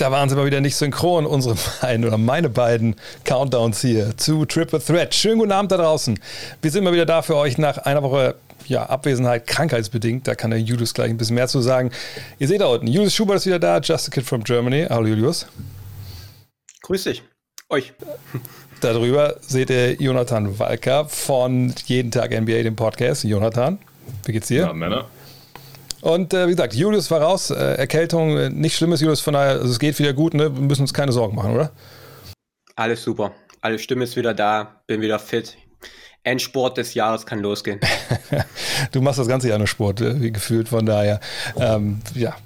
Da waren sie mal wieder nicht synchron, unsere beiden oder meine beiden Countdowns hier zu Triple Threat. Schönen guten Abend da draußen. Wir sind mal wieder da für euch nach einer Woche ja, Abwesenheit, krankheitsbedingt. Da kann der Julius gleich ein bisschen mehr zu sagen. Ihr seht da unten, Julius Schubert ist wieder da, Just a Kid from Germany. Hallo Julius. Grüß dich. Euch. Darüber seht ihr Jonathan Walker von Jeden Tag NBA, dem Podcast. Jonathan, wie geht's dir? Ja, Männer. Und äh, wie gesagt, Julius war raus, äh, Erkältung, äh, nicht schlimmes Julius, von daher, also es geht wieder gut, ne? wir müssen uns keine Sorgen machen, oder? Alles super. Alle Stimme ist wieder da, bin wieder fit. Endsport des Jahres kann losgehen. du machst das ganze Jahr nur Sport, äh, wie gefühlt, von daher, ähm, ja,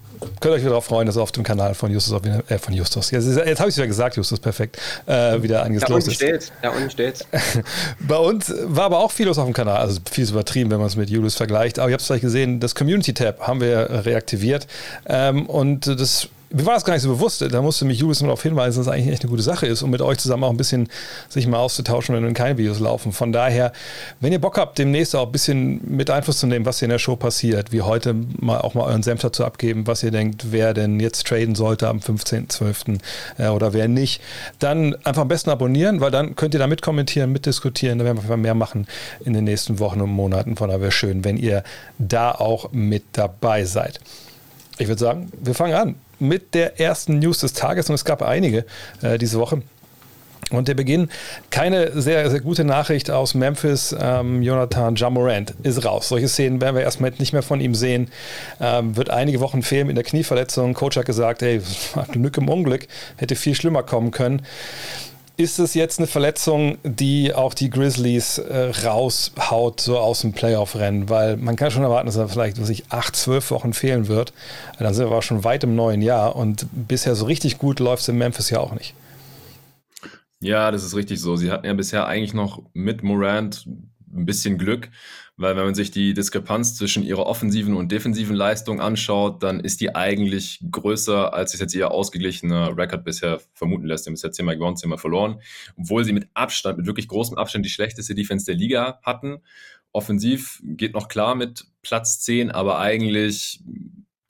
könnt euch wieder darauf freuen, dass auf dem Kanal von Justus, äh, von Justus, jetzt, jetzt habe ich es wieder gesagt, Justus, perfekt, äh, wieder einiges da los ist. Steht's, da unten steht's. Bei uns war aber auch viel los auf dem Kanal, also viel ist übertrieben, wenn man es mit Julius vergleicht, aber ihr habt es vielleicht gesehen, das Community-Tab haben wir reaktiviert ähm, und das mir war das gar nicht so bewusst. Da musste mich Julius nur darauf hinweisen, dass es eigentlich echt eine gute Sache ist, um mit euch zusammen auch ein bisschen sich mal auszutauschen, wenn keine Videos laufen. Von daher, wenn ihr Bock habt, demnächst auch ein bisschen mit Einfluss zu nehmen, was hier in der Show passiert, wie heute mal auch mal euren Senf dazu abgeben, was ihr denkt, wer denn jetzt traden sollte am 15.12. Äh, oder wer nicht, dann einfach am besten abonnieren, weil dann könnt ihr da mitkommentieren, mitdiskutieren. Da werden wir mehr machen in den nächsten Wochen und Monaten. Von daher wäre schön, wenn ihr da auch mit dabei seid. Ich würde sagen, wir fangen an mit der ersten News des Tages und es gab einige äh, diese Woche. Und der Beginn, keine sehr, sehr gute Nachricht aus Memphis. Ähm, Jonathan Jamorant ist raus. Solche Szenen werden wir erstmal nicht mehr von ihm sehen. Ähm, wird einige Wochen fehlen in der Knieverletzung. Coach hat gesagt, hey, Glück im Unglück, hätte viel schlimmer kommen können. Ist es jetzt eine Verletzung, die auch die Grizzlies äh, raushaut, so aus dem Playoff-Rennen? Weil man kann schon erwarten, dass er vielleicht, was ich, acht, zwölf Wochen fehlen wird. Dann sind wir aber schon weit im neuen Jahr und bisher so richtig gut läuft es in Memphis ja auch nicht. Ja, das ist richtig so. Sie hatten ja bisher eigentlich noch mit Morant ein bisschen Glück. Weil wenn man sich die Diskrepanz zwischen ihrer offensiven und defensiven Leistung anschaut, dann ist die eigentlich größer, als es jetzt ihr ausgeglichener Rekord bisher vermuten lässt. Sie haben bisher zehnmal gewonnen, zehnmal verloren. Obwohl sie mit Abstand, mit wirklich großem Abstand die schlechteste Defense der Liga hatten. Offensiv geht noch klar mit Platz 10, aber eigentlich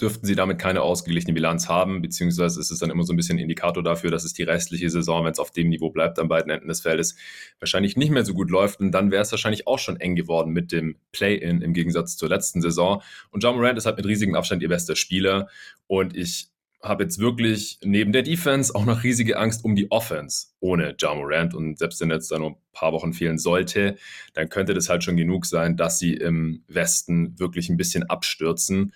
dürften sie damit keine ausgeglichene Bilanz haben, beziehungsweise ist es dann immer so ein bisschen Indikator dafür, dass es die restliche Saison, wenn es auf dem Niveau bleibt, an beiden Enden des Feldes, wahrscheinlich nicht mehr so gut läuft. Und dann wäre es wahrscheinlich auch schon eng geworden mit dem Play-In im Gegensatz zur letzten Saison. Und John Morant ist halt mit riesigem Abstand ihr bester Spieler. Und ich habe jetzt wirklich neben der Defense auch noch riesige Angst um die Offense ohne Ja Morant. Und selbst wenn jetzt da nur ein paar Wochen fehlen sollte, dann könnte das halt schon genug sein, dass sie im Westen wirklich ein bisschen abstürzen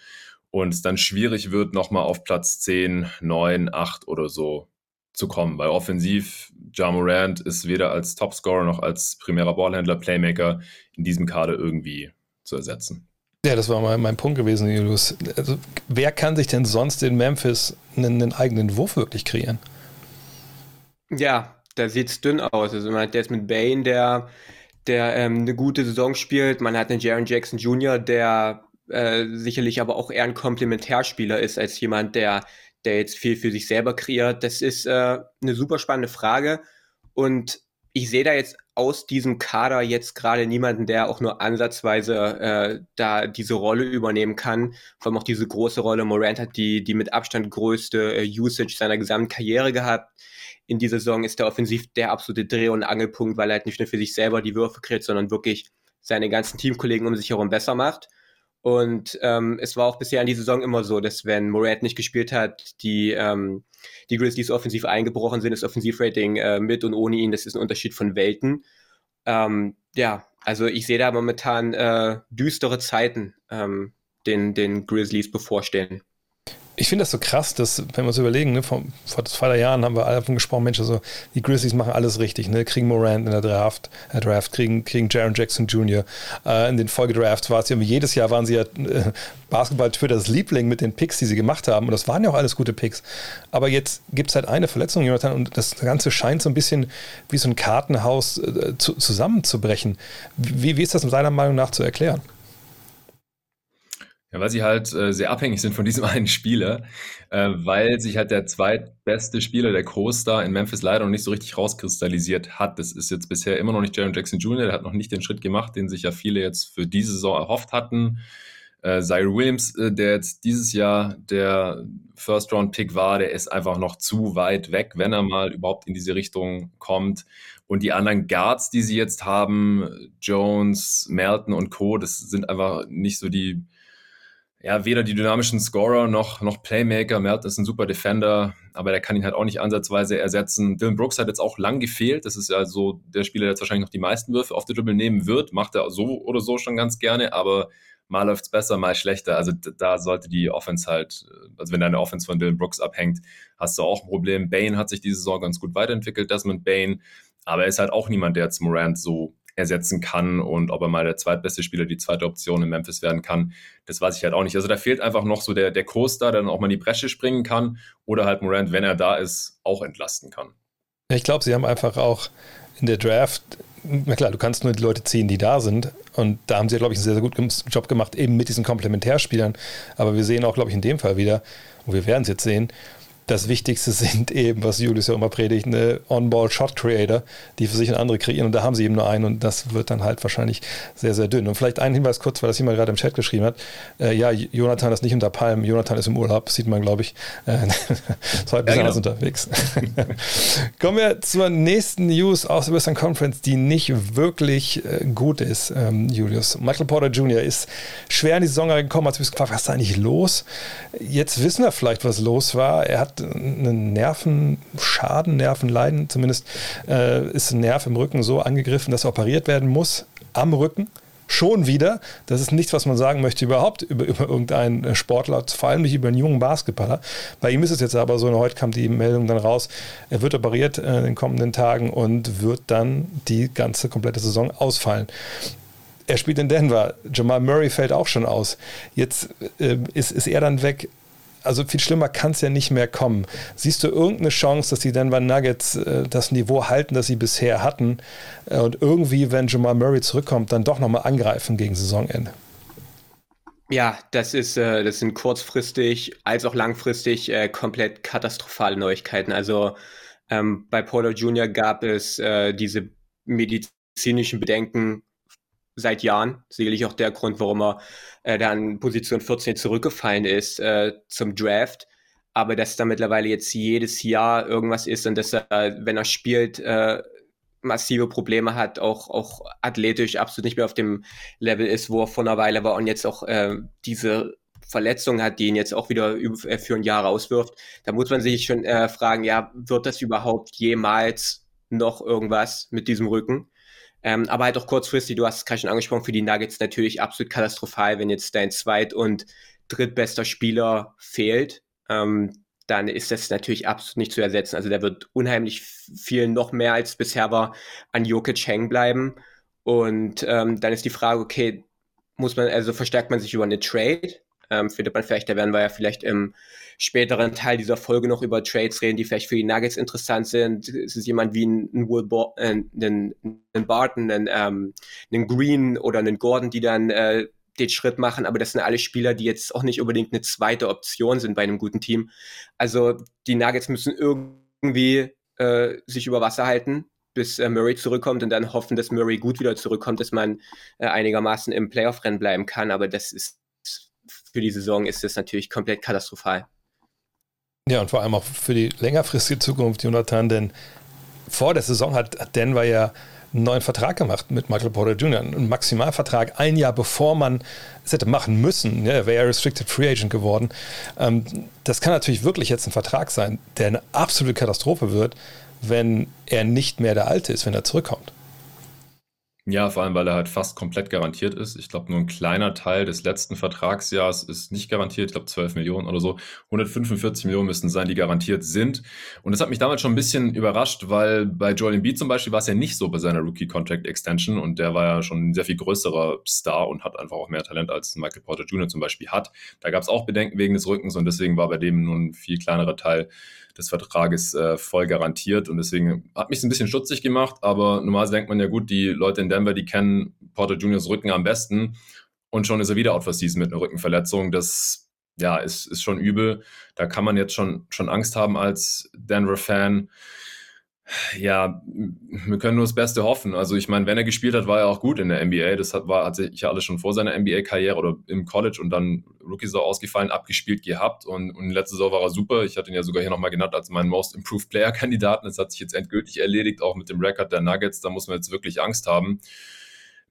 und es dann schwierig wird, nochmal auf Platz 10, 9, 8 oder so zu kommen. Weil offensiv, Ja Morant ist weder als Topscorer noch als primärer Ballhändler, Playmaker in diesem Kader irgendwie zu ersetzen. Ja, das war mal mein Punkt gewesen, Julius. Also, wer kann sich denn sonst in Memphis einen, einen eigenen Wurf wirklich kreieren? Ja, da sieht es dünn aus. Also man hat jetzt mit Bane, der, der ähm, eine gute Saison spielt. Man hat einen Jaron Jackson Jr., der äh, sicherlich aber auch eher ein Komplementärspieler ist als jemand, der, der jetzt viel für sich selber kreiert. Das ist äh, eine super spannende Frage. Und ich sehe da jetzt aus diesem Kader jetzt gerade niemanden, der auch nur ansatzweise äh, da diese Rolle übernehmen kann. Vor allem auch diese große Rolle. Morant hat die, die mit Abstand größte äh, Usage seiner gesamten Karriere gehabt. In dieser Saison ist der offensiv der absolute Dreh- und Angelpunkt, weil er halt nicht nur für sich selber die Würfe kreiert, sondern wirklich seine ganzen Teamkollegen um sich herum besser macht. Und ähm, es war auch bisher in die Saison immer so, dass wenn Morant nicht gespielt hat, die, ähm, die Grizzlies offensiv eingebrochen sind, das Offensivrating äh, mit und ohne ihn, das ist ein Unterschied von Welten. Ähm, ja, also ich sehe da momentan äh, düstere Zeiten ähm, den, den Grizzlies bevorstehen ich finde das so krass, dass, wenn wir uns überlegen, ne, vor, vor zwei drei Jahren haben wir alle davon gesprochen, Mensch, also die Grizzlies machen alles richtig, ne, kriegen Morant in der Draft, äh, Draft kriegen, kriegen Jaron Jackson Jr. Äh, in den Folgedrafts war es ja, jedes Jahr waren sie ja äh, Basketball-Twitters Liebling mit den Picks, die sie gemacht haben und das waren ja auch alles gute Picks. Aber jetzt gibt es halt eine Verletzung, Jonathan, und das Ganze scheint so ein bisschen wie so ein Kartenhaus äh, zu, zusammenzubrechen. Wie, wie ist das deiner Meinung nach zu erklären? Ja, weil sie halt äh, sehr abhängig sind von diesem einen Spieler, äh, weil sich halt der zweitbeste Spieler, der Co-Star in Memphis leider noch nicht so richtig rauskristallisiert hat. Das ist jetzt bisher immer noch nicht Jaron Jackson Jr., der hat noch nicht den Schritt gemacht, den sich ja viele jetzt für diese Saison erhofft hatten. Äh, Zaire Williams, äh, der jetzt dieses Jahr der First-Round-Pick war, der ist einfach noch zu weit weg, wenn er mal überhaupt in diese Richtung kommt. Und die anderen Guards, die sie jetzt haben, Jones, Melton und Co., das sind einfach nicht so die, ja, weder die dynamischen Scorer noch, noch Playmaker. Melton ist ein super Defender, aber der kann ihn halt auch nicht ansatzweise ersetzen. Dylan Brooks hat jetzt auch lang gefehlt. Das ist ja so der Spieler, der jetzt wahrscheinlich noch die meisten Würfe auf der Dribble nehmen wird. Macht er so oder so schon ganz gerne, aber mal läuft es besser, mal schlechter. Also da sollte die Offense halt, also wenn deine Offense von Dylan Brooks abhängt, hast du auch ein Problem. Bane hat sich diese Saison ganz gut weiterentwickelt, Desmond Bane aber er ist halt auch niemand, der jetzt Morant so ersetzen kann und ob er mal der zweitbeste Spieler, die zweite Option in Memphis werden kann, das weiß ich halt auch nicht. Also da fehlt einfach noch so der, der Coaster, der dann auch mal in die Bresche springen kann oder halt Morant, wenn er da ist, auch entlasten kann. Ich glaube, sie haben einfach auch in der Draft, na klar, du kannst nur die Leute ziehen, die da sind. Und da haben sie, glaube ich, einen sehr, sehr guten Job gemacht, eben mit diesen Komplementärspielern. Aber wir sehen auch, glaube ich, in dem Fall wieder, und wir werden es jetzt sehen, das Wichtigste sind eben, was Julius ja immer predigt, eine On-Ball-Shot-Creator, die für sich und andere kreieren. Und da haben sie eben nur einen und das wird dann halt wahrscheinlich sehr, sehr dünn. Und vielleicht ein Hinweis kurz, weil das jemand gerade im Chat geschrieben hat. Äh, ja, Jonathan ist nicht unter Palmen, Jonathan ist im Urlaub, sieht man, glaube ich. Äh, ist heute ein bisschen ja, genau. unterwegs. Kommen wir zur nächsten News aus der Western Conference, die nicht wirklich äh, gut ist, ähm, Julius. Michael Porter Jr. ist schwer in die Saison gekommen, als wir gefragt, was ist da eigentlich los? Jetzt wissen wir vielleicht, was los war. Er hat einen Nervenschaden, Nervenleiden, zumindest äh, ist ein Nerv im Rücken so angegriffen, dass er operiert werden muss am Rücken. Schon wieder. Das ist nichts, was man sagen möchte überhaupt über, über irgendeinen Sportler, vor allem nicht über einen jungen Basketballer. Bei ihm ist es jetzt aber so, heute kam die Meldung dann raus, er wird operiert äh, in den kommenden Tagen und wird dann die ganze komplette Saison ausfallen. Er spielt in Denver. Jamal Murray fällt auch schon aus. Jetzt äh, ist, ist er dann weg also viel schlimmer kann es ja nicht mehr kommen. Siehst du irgendeine Chance, dass die Denver Nuggets äh, das Niveau halten, das sie bisher hatten äh, und irgendwie, wenn Jamal Murray zurückkommt, dann doch nochmal angreifen gegen Saisonende? Ja, das ist, äh, das sind kurzfristig als auch langfristig äh, komplett katastrophale Neuigkeiten. Also ähm, bei Porter Jr. gab es äh, diese medizinischen Bedenken seit Jahren. Sicherlich auch der Grund, warum er äh, dann Position 14 zurückgefallen ist äh, zum Draft. Aber dass da mittlerweile jetzt jedes Jahr irgendwas ist und dass er, wenn er spielt, äh, massive Probleme hat, auch, auch athletisch absolut nicht mehr auf dem Level ist, wo er vor einer Weile war und jetzt auch äh, diese Verletzung hat, die ihn jetzt auch wieder äh, für ein Jahr rauswirft. Da muss man sich schon äh, fragen, ja, wird das überhaupt jemals noch irgendwas mit diesem Rücken? Ähm, aber halt auch kurzfristig, du hast es gerade schon angesprochen, für die Nuggets natürlich absolut katastrophal, wenn jetzt dein zweit- und drittbester Spieler fehlt. Ähm, dann ist das natürlich absolut nicht zu ersetzen. Also der wird unheimlich viel noch mehr als bisher war an Jokic hängen bleiben. Und ähm, dann ist die Frage, okay, muss man, also verstärkt man sich über eine Trade? Ähm, findet man vielleicht, da werden wir ja vielleicht im späteren Teil dieser Folge noch über Trades reden, die vielleicht für die Nuggets interessant sind. Es ist jemand wie ein, ein Will Bo äh, ein, ein Barton, ein, ähm, ein Green oder ein Gordon, die dann äh, den Schritt machen, aber das sind alle Spieler, die jetzt auch nicht unbedingt eine zweite Option sind bei einem guten Team. Also die Nuggets müssen irgendwie äh, sich über Wasser halten, bis äh, Murray zurückkommt und dann hoffen, dass Murray gut wieder zurückkommt, dass man äh, einigermaßen im Playoff-Rennen bleiben kann. Aber das ist für die Saison ist das natürlich komplett katastrophal. Ja, und vor allem auch für die längerfristige Zukunft, Jonathan, denn vor der Saison hat Denver ja einen neuen Vertrag gemacht mit Michael Porter Jr., einen Maximalvertrag, ein Jahr bevor man es hätte machen müssen. Ja, wäre er Restricted Free Agent geworden. Ähm, das kann natürlich wirklich jetzt ein Vertrag sein, der eine absolute Katastrophe wird, wenn er nicht mehr der Alte ist, wenn er zurückkommt. Ja, vor allem, weil er halt fast komplett garantiert ist. Ich glaube, nur ein kleiner Teil des letzten Vertragsjahres ist nicht garantiert. Ich glaube, 12 Millionen oder so. 145 Millionen müssten sein, die garantiert sind. Und das hat mich damals schon ein bisschen überrascht, weil bei Joel Embiid zum Beispiel war es ja nicht so bei seiner Rookie-Contract-Extension und der war ja schon ein sehr viel größerer Star und hat einfach auch mehr Talent als Michael Porter Jr. zum Beispiel hat. Da gab es auch Bedenken wegen des Rückens und deswegen war bei dem nur ein viel kleinerer Teil des Vertrages äh, voll garantiert. Und deswegen hat mich ein bisschen stutzig gemacht. Aber normalerweise denkt man ja gut, die Leute in Denver, die kennen Porter Juniors Rücken am besten. Und schon ist er wieder out for season mit einer Rückenverletzung. Das ja, ist, ist schon übel. Da kann man jetzt schon, schon Angst haben als Denver-Fan. Ja, wir können nur das Beste hoffen. Also ich meine, wenn er gespielt hat, war er auch gut in der NBA. Das hat, war, hat sich ja alles schon vor seiner NBA-Karriere oder im College und dann Rookie-Saison ausgefallen, abgespielt gehabt. Und, und letzte Saison war er super. Ich hatte ihn ja sogar hier nochmal genannt als meinen Most Improved Player-Kandidaten. Das hat sich jetzt endgültig erledigt, auch mit dem Rekord der Nuggets. Da muss man jetzt wirklich Angst haben.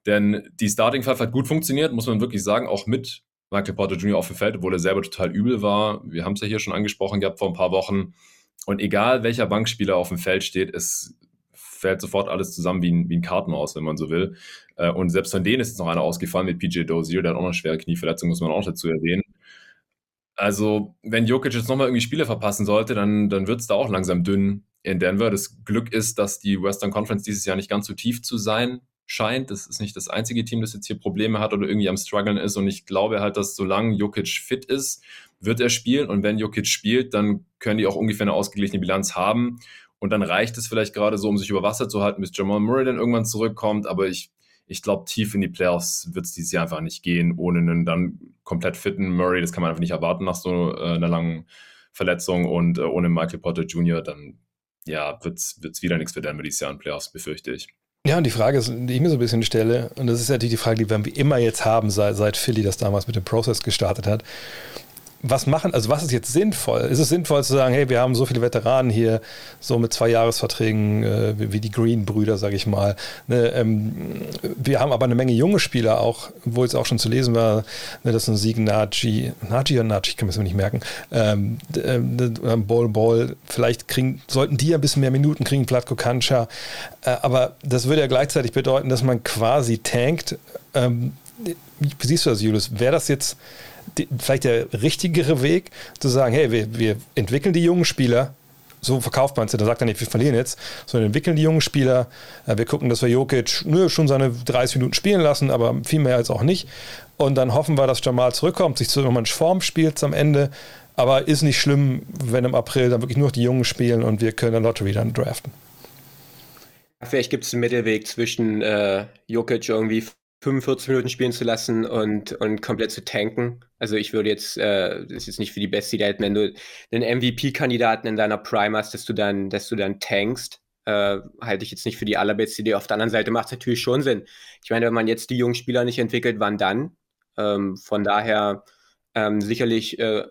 Denn die Starting Five hat gut funktioniert, muss man wirklich sagen, auch mit Michael Porter Jr. auf dem Feld, obwohl er selber total übel war. Wir haben es ja hier schon angesprochen gehabt vor ein paar Wochen und egal welcher Bankspieler auf dem Feld steht, es fällt sofort alles zusammen wie ein, wie ein Kartenhaus, wenn man so will. Äh, und selbst von denen ist jetzt noch einer ausgefallen mit PJ Dozier, der hat auch noch eine schwere Knieverletzung, muss man auch dazu erwähnen. Also, wenn Jokic jetzt nochmal irgendwie Spiele verpassen sollte, dann, dann wird es da auch langsam dünn in Denver. Das Glück ist, dass die Western Conference dieses Jahr nicht ganz so tief zu sein scheint. Das ist nicht das einzige Team, das jetzt hier Probleme hat oder irgendwie am struggeln ist. Und ich glaube halt, dass solange Jokic fit ist, wird er spielen. Und wenn Jokic spielt, dann können die auch ungefähr eine ausgeglichene Bilanz haben. Und dann reicht es vielleicht gerade so, um sich über Wasser zu halten, bis Jamal Murray dann irgendwann zurückkommt. Aber ich, ich glaube, tief in die Playoffs wird es dieses Jahr einfach nicht gehen, ohne einen dann komplett fitten Murray. Das kann man einfach nicht erwarten nach so äh, einer langen Verletzung. Und äh, ohne Michael Potter Jr. dann ja, wird es wieder nichts für Denver dieses Jahr in Playoffs, befürchte ich. Ja, und die Frage die ich mir so ein bisschen stelle, und das ist natürlich die Frage, die wir immer jetzt haben, seit, seit Philly das damals mit dem Prozess gestartet hat was machen, also was ist jetzt sinnvoll? Ist es sinnvoll zu sagen, hey, wir haben so viele Veteranen hier, so mit zwei Jahresverträgen, äh, wie die Green-Brüder, sage ich mal. Ne, ähm, wir haben aber eine Menge junge Spieler auch, wo jetzt auch schon zu lesen war, ne, das ist ein Sieg Naji, Naji oder Naji, ich kann mir das nicht merken, ähm, ähm, Ball Ball, vielleicht kriegen, sollten die ein bisschen mehr Minuten kriegen, Platko Kancha, äh, aber das würde ja gleichzeitig bedeuten, dass man quasi tankt. Ähm, wie siehst du das, Julius? Wäre das jetzt die, vielleicht der richtigere Weg, zu sagen, hey, wir, wir entwickeln die jungen Spieler, so verkauft man es. Da sagt er nicht, wir verlieren jetzt, sondern entwickeln die jungen Spieler. Wir gucken, dass wir Jokic nö, schon seine 30 Minuten spielen lassen, aber viel mehr als auch nicht. Und dann hoffen wir, dass Jamal zurückkommt, sich zu in Form spielt am Ende. Aber ist nicht schlimm, wenn im April dann wirklich nur noch die Jungen spielen und wir können Lottery dann draften. Vielleicht gibt es einen Mittelweg zwischen äh, Jokic irgendwie 45 Minuten spielen zu lassen und, und komplett zu tanken. Also ich würde jetzt, äh, das ist jetzt nicht für die beste Idee, wenn du einen MVP-Kandidaten in deiner Prime hast, dass du dann, dass du dann tankst, äh, halte ich jetzt nicht für die allerbeste Idee. Auf der anderen Seite macht es natürlich schon Sinn. Ich meine, wenn man jetzt die jungen Spieler nicht entwickelt, wann dann? Ähm, von daher ähm, sicherlich äh,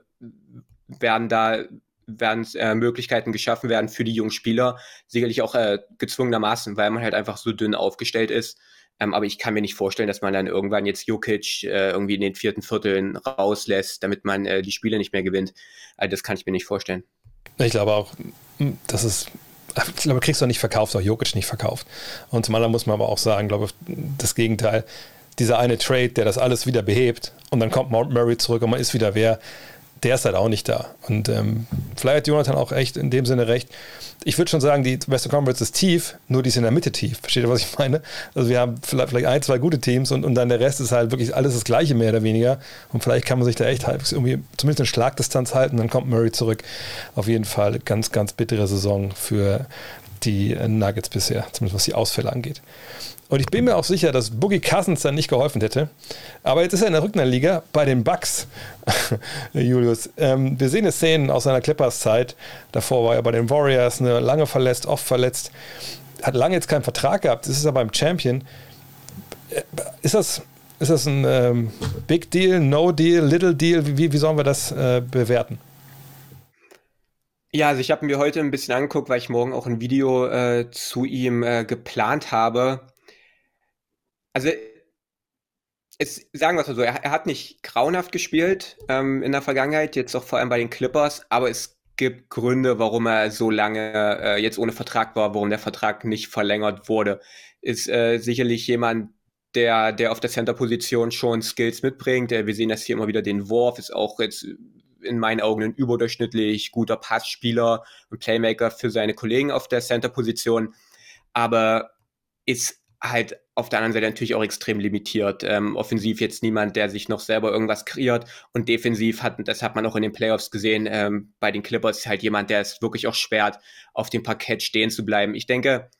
werden da werden äh, Möglichkeiten geschaffen werden für die jungen Spieler, sicherlich auch äh, gezwungenermaßen, weil man halt einfach so dünn aufgestellt ist. Ähm, aber ich kann mir nicht vorstellen, dass man dann irgendwann jetzt Jokic äh, irgendwie in den vierten Vierteln rauslässt, damit man äh, die Spiele nicht mehr gewinnt. Also das kann ich mir nicht vorstellen. Ich glaube auch, hm, das ist ich glaube, kriegst du nicht verkauft, auch Jokic nicht verkauft. Und zum anderen muss man aber auch sagen, glaube ich, das Gegenteil. Dieser eine Trade, der das alles wieder behebt und dann kommt Mount Murray zurück und man ist wieder wer, der ist halt auch nicht da. Und ähm, vielleicht hat Jonathan auch echt in dem Sinne recht. Ich würde schon sagen, die Western Conference ist tief, nur die ist in der Mitte tief. Versteht ihr, was ich meine? Also wir haben vielleicht, vielleicht ein, zwei gute Teams und, und dann der Rest ist halt wirklich alles das Gleiche mehr oder weniger. Und vielleicht kann man sich da echt halt irgendwie zumindest eine Schlagdistanz halten, dann kommt Murray zurück. Auf jeden Fall ganz, ganz bittere Saison für die Nuggets bisher, zumindest was die Ausfälle angeht. Und ich bin mir auch sicher, dass Boogie Cousins dann nicht geholfen hätte. Aber jetzt ist er in der Rücknerliga bei den Bucks, Julius. Ähm, wir sehen jetzt Szenen aus seiner Clippers-Zeit. Davor war er bei den Warriors, eine lange verletzt, oft verletzt. Hat lange jetzt keinen Vertrag gehabt. Ist er beim Champion. Äh, ist das, ist das ein ähm, Big Deal, No Deal, Little Deal? Wie, wie sollen wir das äh, bewerten? Ja, also ich habe mir heute ein bisschen angeguckt, weil ich morgen auch ein Video äh, zu ihm äh, geplant habe also es, sagen wir es mal so, er, er, hat nicht grauenhaft gespielt ähm, in der Vergangenheit, jetzt auch vor allem bei den Clippers, aber es gibt Gründe, warum er so lange äh, jetzt ohne Vertrag war, warum der Vertrag nicht verlängert wurde. Ist äh, sicherlich jemand, der, der auf der Center-Position schon Skills mitbringt. wir sehen das hier immer wieder den Wurf, ist auch jetzt in meinen Augen ein überdurchschnittlich guter Passspieler und Playmaker für seine Kollegen auf der Center-Position, aber ist halt auf der anderen Seite natürlich auch extrem limitiert. Ähm, offensiv jetzt niemand, der sich noch selber irgendwas kreiert und defensiv hat, das hat man auch in den Playoffs gesehen, ähm, bei den Clippers halt jemand, der es wirklich auch schwert, auf dem Parkett stehen zu bleiben. Ich denke,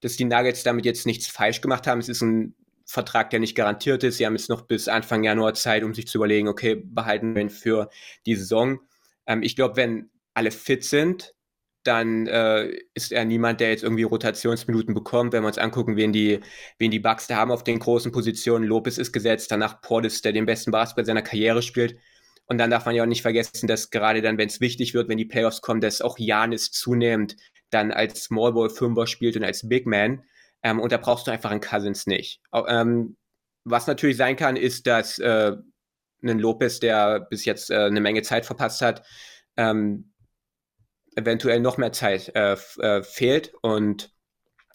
dass die Nuggets damit jetzt nichts falsch gemacht haben. Es ist ein Vertrag, der nicht garantiert ist. Sie haben jetzt noch bis Anfang Januar Zeit, um sich zu überlegen, okay, behalten wir ihn für die Saison. Ähm, ich glaube, wenn alle fit sind, dann äh, ist er niemand, der jetzt irgendwie Rotationsminuten bekommt. Wenn wir uns angucken, wen die, wen die Bucks da haben auf den großen Positionen. Lopez ist gesetzt, danach Portis, der den besten Basketball seiner Karriere spielt. Und dann darf man ja auch nicht vergessen, dass gerade dann, wenn es wichtig wird, wenn die Playoffs kommen, dass auch Janis zunehmend dann als Small Ball Fünfer spielt und als Big Man. Ähm, und da brauchst du einfach einen Cousins nicht. Ähm, was natürlich sein kann, ist, dass äh, ein Lopez, der bis jetzt äh, eine Menge Zeit verpasst hat, ähm, eventuell noch mehr Zeit äh, äh, fehlt und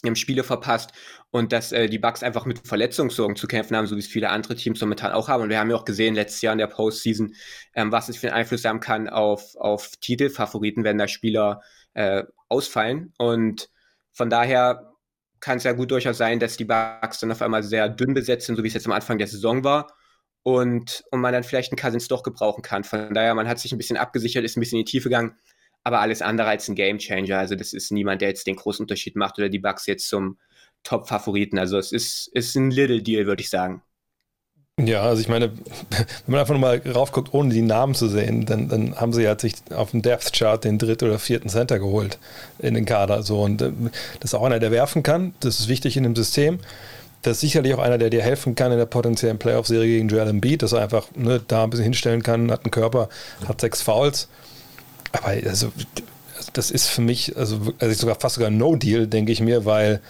im Spiele verpasst und dass äh, die Bucks einfach mit Verletzungssorgen zu kämpfen haben, so wie es viele andere Teams momentan auch haben. Und wir haben ja auch gesehen letztes Jahr in der Postseason, ähm, was es für einen Einfluss haben kann auf, auf Titelfavoriten, wenn da Spieler äh, ausfallen. Und von daher kann es ja gut durchaus sein, dass die Bucks dann auf einmal sehr dünn besetzt sind, so wie es jetzt am Anfang der Saison war. Und, und man dann vielleicht einen Cousins doch gebrauchen kann. Von daher, man hat sich ein bisschen abgesichert, ist ein bisschen in die Tiefe gegangen aber alles andere als ein Gamechanger. Also das ist niemand, der jetzt den großen Unterschied macht oder die Bugs jetzt zum Top-Favoriten. Also es ist, ist ein Little Deal, würde ich sagen. Ja, also ich meine, wenn man einfach nochmal raufguckt, ohne die Namen zu sehen, dann, dann haben sie ja sich auf dem Depth Chart den dritten oder vierten Center geholt in den Kader. So. Und äh, das ist auch einer, der werfen kann. Das ist wichtig in dem System. Das ist sicherlich auch einer, der dir helfen kann in der potenziellen Playoff-Serie gegen Joel Embiid, dass er einfach ne, da ein bisschen hinstellen kann, hat einen Körper, hat sechs Fouls. Aber also, das ist für mich, also, also sogar fast sogar No-Deal, denke ich mir, weil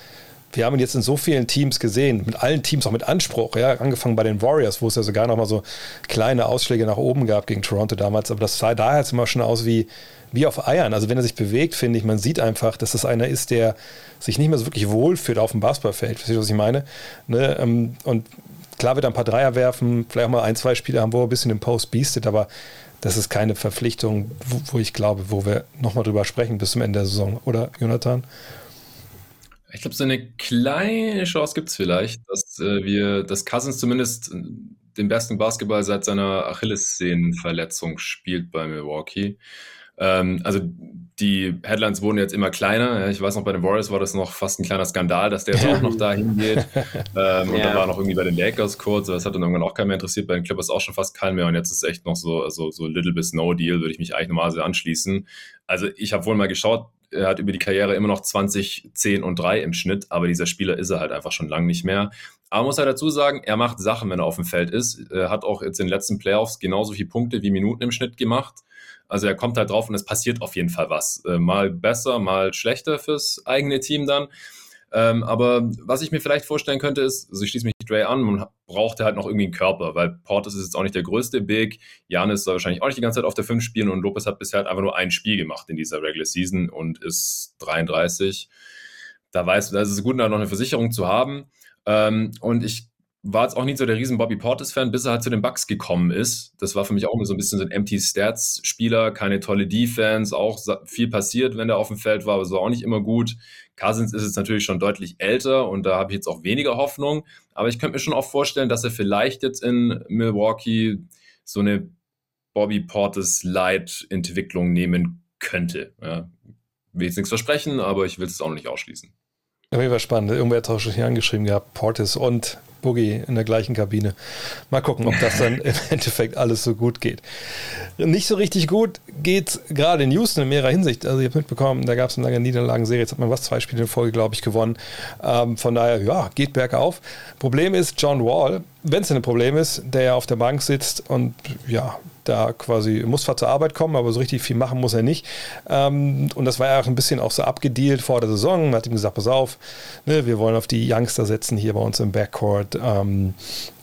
wir haben ihn jetzt in so vielen Teams gesehen, mit allen Teams auch mit Anspruch, ja, angefangen bei den Warriors, wo es ja sogar noch mal so kleine Ausschläge nach oben gab gegen Toronto damals, aber das sah da jetzt immer schon aus wie, wie auf Eiern. Also wenn er sich bewegt, finde ich, man sieht einfach, dass das einer ist, der sich nicht mehr so wirklich wohlfühlt auf dem Basketballfeld. Verstehst du, was ich meine? Ne? Ähm, und klar wird er ein paar Dreier werfen, vielleicht auch mal ein, zwei Spiele haben, wo er ein bisschen im Post beastet, aber das ist keine Verpflichtung, wo, wo ich glaube, wo wir nochmal drüber sprechen bis zum Ende der Saison, oder Jonathan? Ich glaube, so eine kleine Chance gibt es vielleicht, dass äh, wir, dass Cousins zumindest den besten Basketball seit seiner Achillessehnenverletzung spielt bei Milwaukee. Ähm, also die Headlines wurden jetzt immer kleiner. Ich weiß noch, bei den Warriors war das noch fast ein kleiner Skandal, dass der jetzt auch noch da hingeht. Ähm, und ja. dann war noch irgendwie bei den Lakers kurz, das hat dann irgendwann auch keinen mehr interessiert. Bei den Clippers auch schon fast keinen mehr. Und jetzt ist echt noch so, also so little bis no deal, würde ich mich eigentlich normalerweise anschließen. Also ich habe wohl mal geschaut, er hat über die Karriere immer noch 20, 10 und 3 im Schnitt, aber dieser Spieler ist er halt einfach schon lange nicht mehr. Aber muss halt dazu sagen, er macht Sachen, wenn er auf dem Feld ist. Er hat auch jetzt in den letzten Playoffs genauso viele Punkte wie Minuten im Schnitt gemacht. Also er kommt halt drauf und es passiert auf jeden Fall was. Äh, mal besser, mal schlechter fürs eigene Team dann. Ähm, aber was ich mir vielleicht vorstellen könnte, ist, also ich schließe mich Dre an, man braucht halt noch irgendwie einen Körper, weil Portis ist jetzt auch nicht der größte Big, Janis soll wahrscheinlich auch nicht die ganze Zeit auf der 5 spielen und Lopez hat bisher halt einfach nur ein Spiel gemacht in dieser Regular Season und ist 33. Da weißt du, da ist es gut, da noch eine Versicherung zu haben. Ähm, und ich war jetzt auch nie so der riesen Bobby Portis-Fan, bis er halt zu den Bucks gekommen ist. Das war für mich auch immer so ein bisschen so ein Empty Stats-Spieler, keine tolle Defense, auch viel passiert, wenn der auf dem Feld war, aber es war auch nicht immer gut. Cousins ist jetzt natürlich schon deutlich älter und da habe ich jetzt auch weniger Hoffnung. Aber ich könnte mir schon auch vorstellen, dass er vielleicht jetzt in Milwaukee so eine Bobby Portis-Light-Entwicklung nehmen könnte. Ja. Will jetzt nichts versprechen, aber ich will es auch noch nicht ausschließen. Auf jeden Fall spannend. Irgendwer hat auch schon hier angeschrieben gehabt, Portis und Boogie in der gleichen Kabine. Mal gucken, ob das dann im Endeffekt alles so gut geht. Nicht so richtig gut geht gerade in Houston in mehrerer Hinsicht. Also ihr habt mitbekommen, da gab es eine lange Niederlagenserie. Jetzt hat man was, zwei Spiele in Folge, glaube ich, gewonnen. Ähm, von daher, ja, geht bergauf. Problem ist, John Wall, wenn es ein Problem ist, der ja auf der Bank sitzt und ja, da quasi muss zwar zur Arbeit kommen, aber so richtig viel machen muss er nicht. Ähm, und das war ja auch ein bisschen auch so abgedealt vor der Saison. Man hat ihm gesagt, pass auf, ne, wir wollen auf die Youngster setzen hier bei uns im Backcourt. Ähm,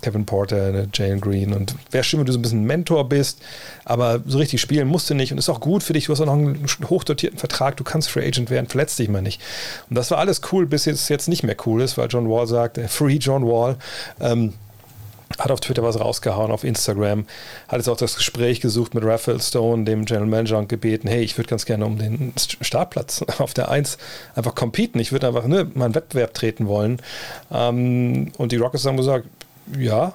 Kevin Porter, ne, Jalen Green und wäre schön, wenn du so ein bisschen Mentor bist, aber so richtig spielen musst du nicht und ist auch gut für dich. Du hast auch noch einen hochdotierten Vertrag, du kannst Free Agent werden, verletzt dich mal nicht. Und das war alles cool, bis es jetzt nicht mehr cool ist, weil John Wall sagt, Free John Wall. Ähm, hat auf Twitter was rausgehauen, auf Instagram, hat jetzt auch das Gespräch gesucht mit Raphael Stone, dem General Manager, und gebeten, hey, ich würde ganz gerne um den Startplatz auf der 1 einfach competen. Ich würde einfach ne, mal Wettbewerb treten wollen. Ähm, und die Rockets haben gesagt, ja,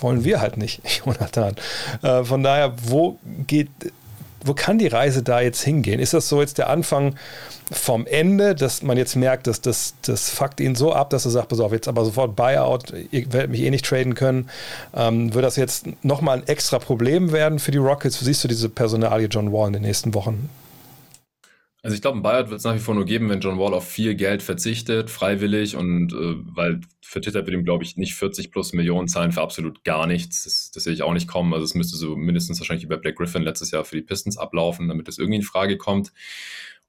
wollen wir halt nicht, Jonathan. Äh, von daher, wo geht wo kann die Reise da jetzt hingehen? Ist das so jetzt der Anfang vom Ende, dass man jetzt merkt, dass das, das fuckt ihn so ab, dass er sagt, pass auf, jetzt aber sofort Buyout, ihr werdet mich eh nicht traden können. Ähm, wird das jetzt nochmal ein extra Problem werden für die Rockets? Wie siehst du diese Personalie John Wall in den nächsten Wochen? Also ich glaube, ein Buyout wird es nach wie vor nur geben, wenn John Wall auf viel Geld verzichtet, freiwillig und äh, weil für Twitter wird ihm, glaube ich, nicht 40 plus Millionen zahlen für absolut gar nichts. Das, das sehe ich auch nicht kommen. Also es müsste so mindestens wahrscheinlich bei Black Griffin letztes Jahr für die Pistons ablaufen, damit das irgendwie in Frage kommt.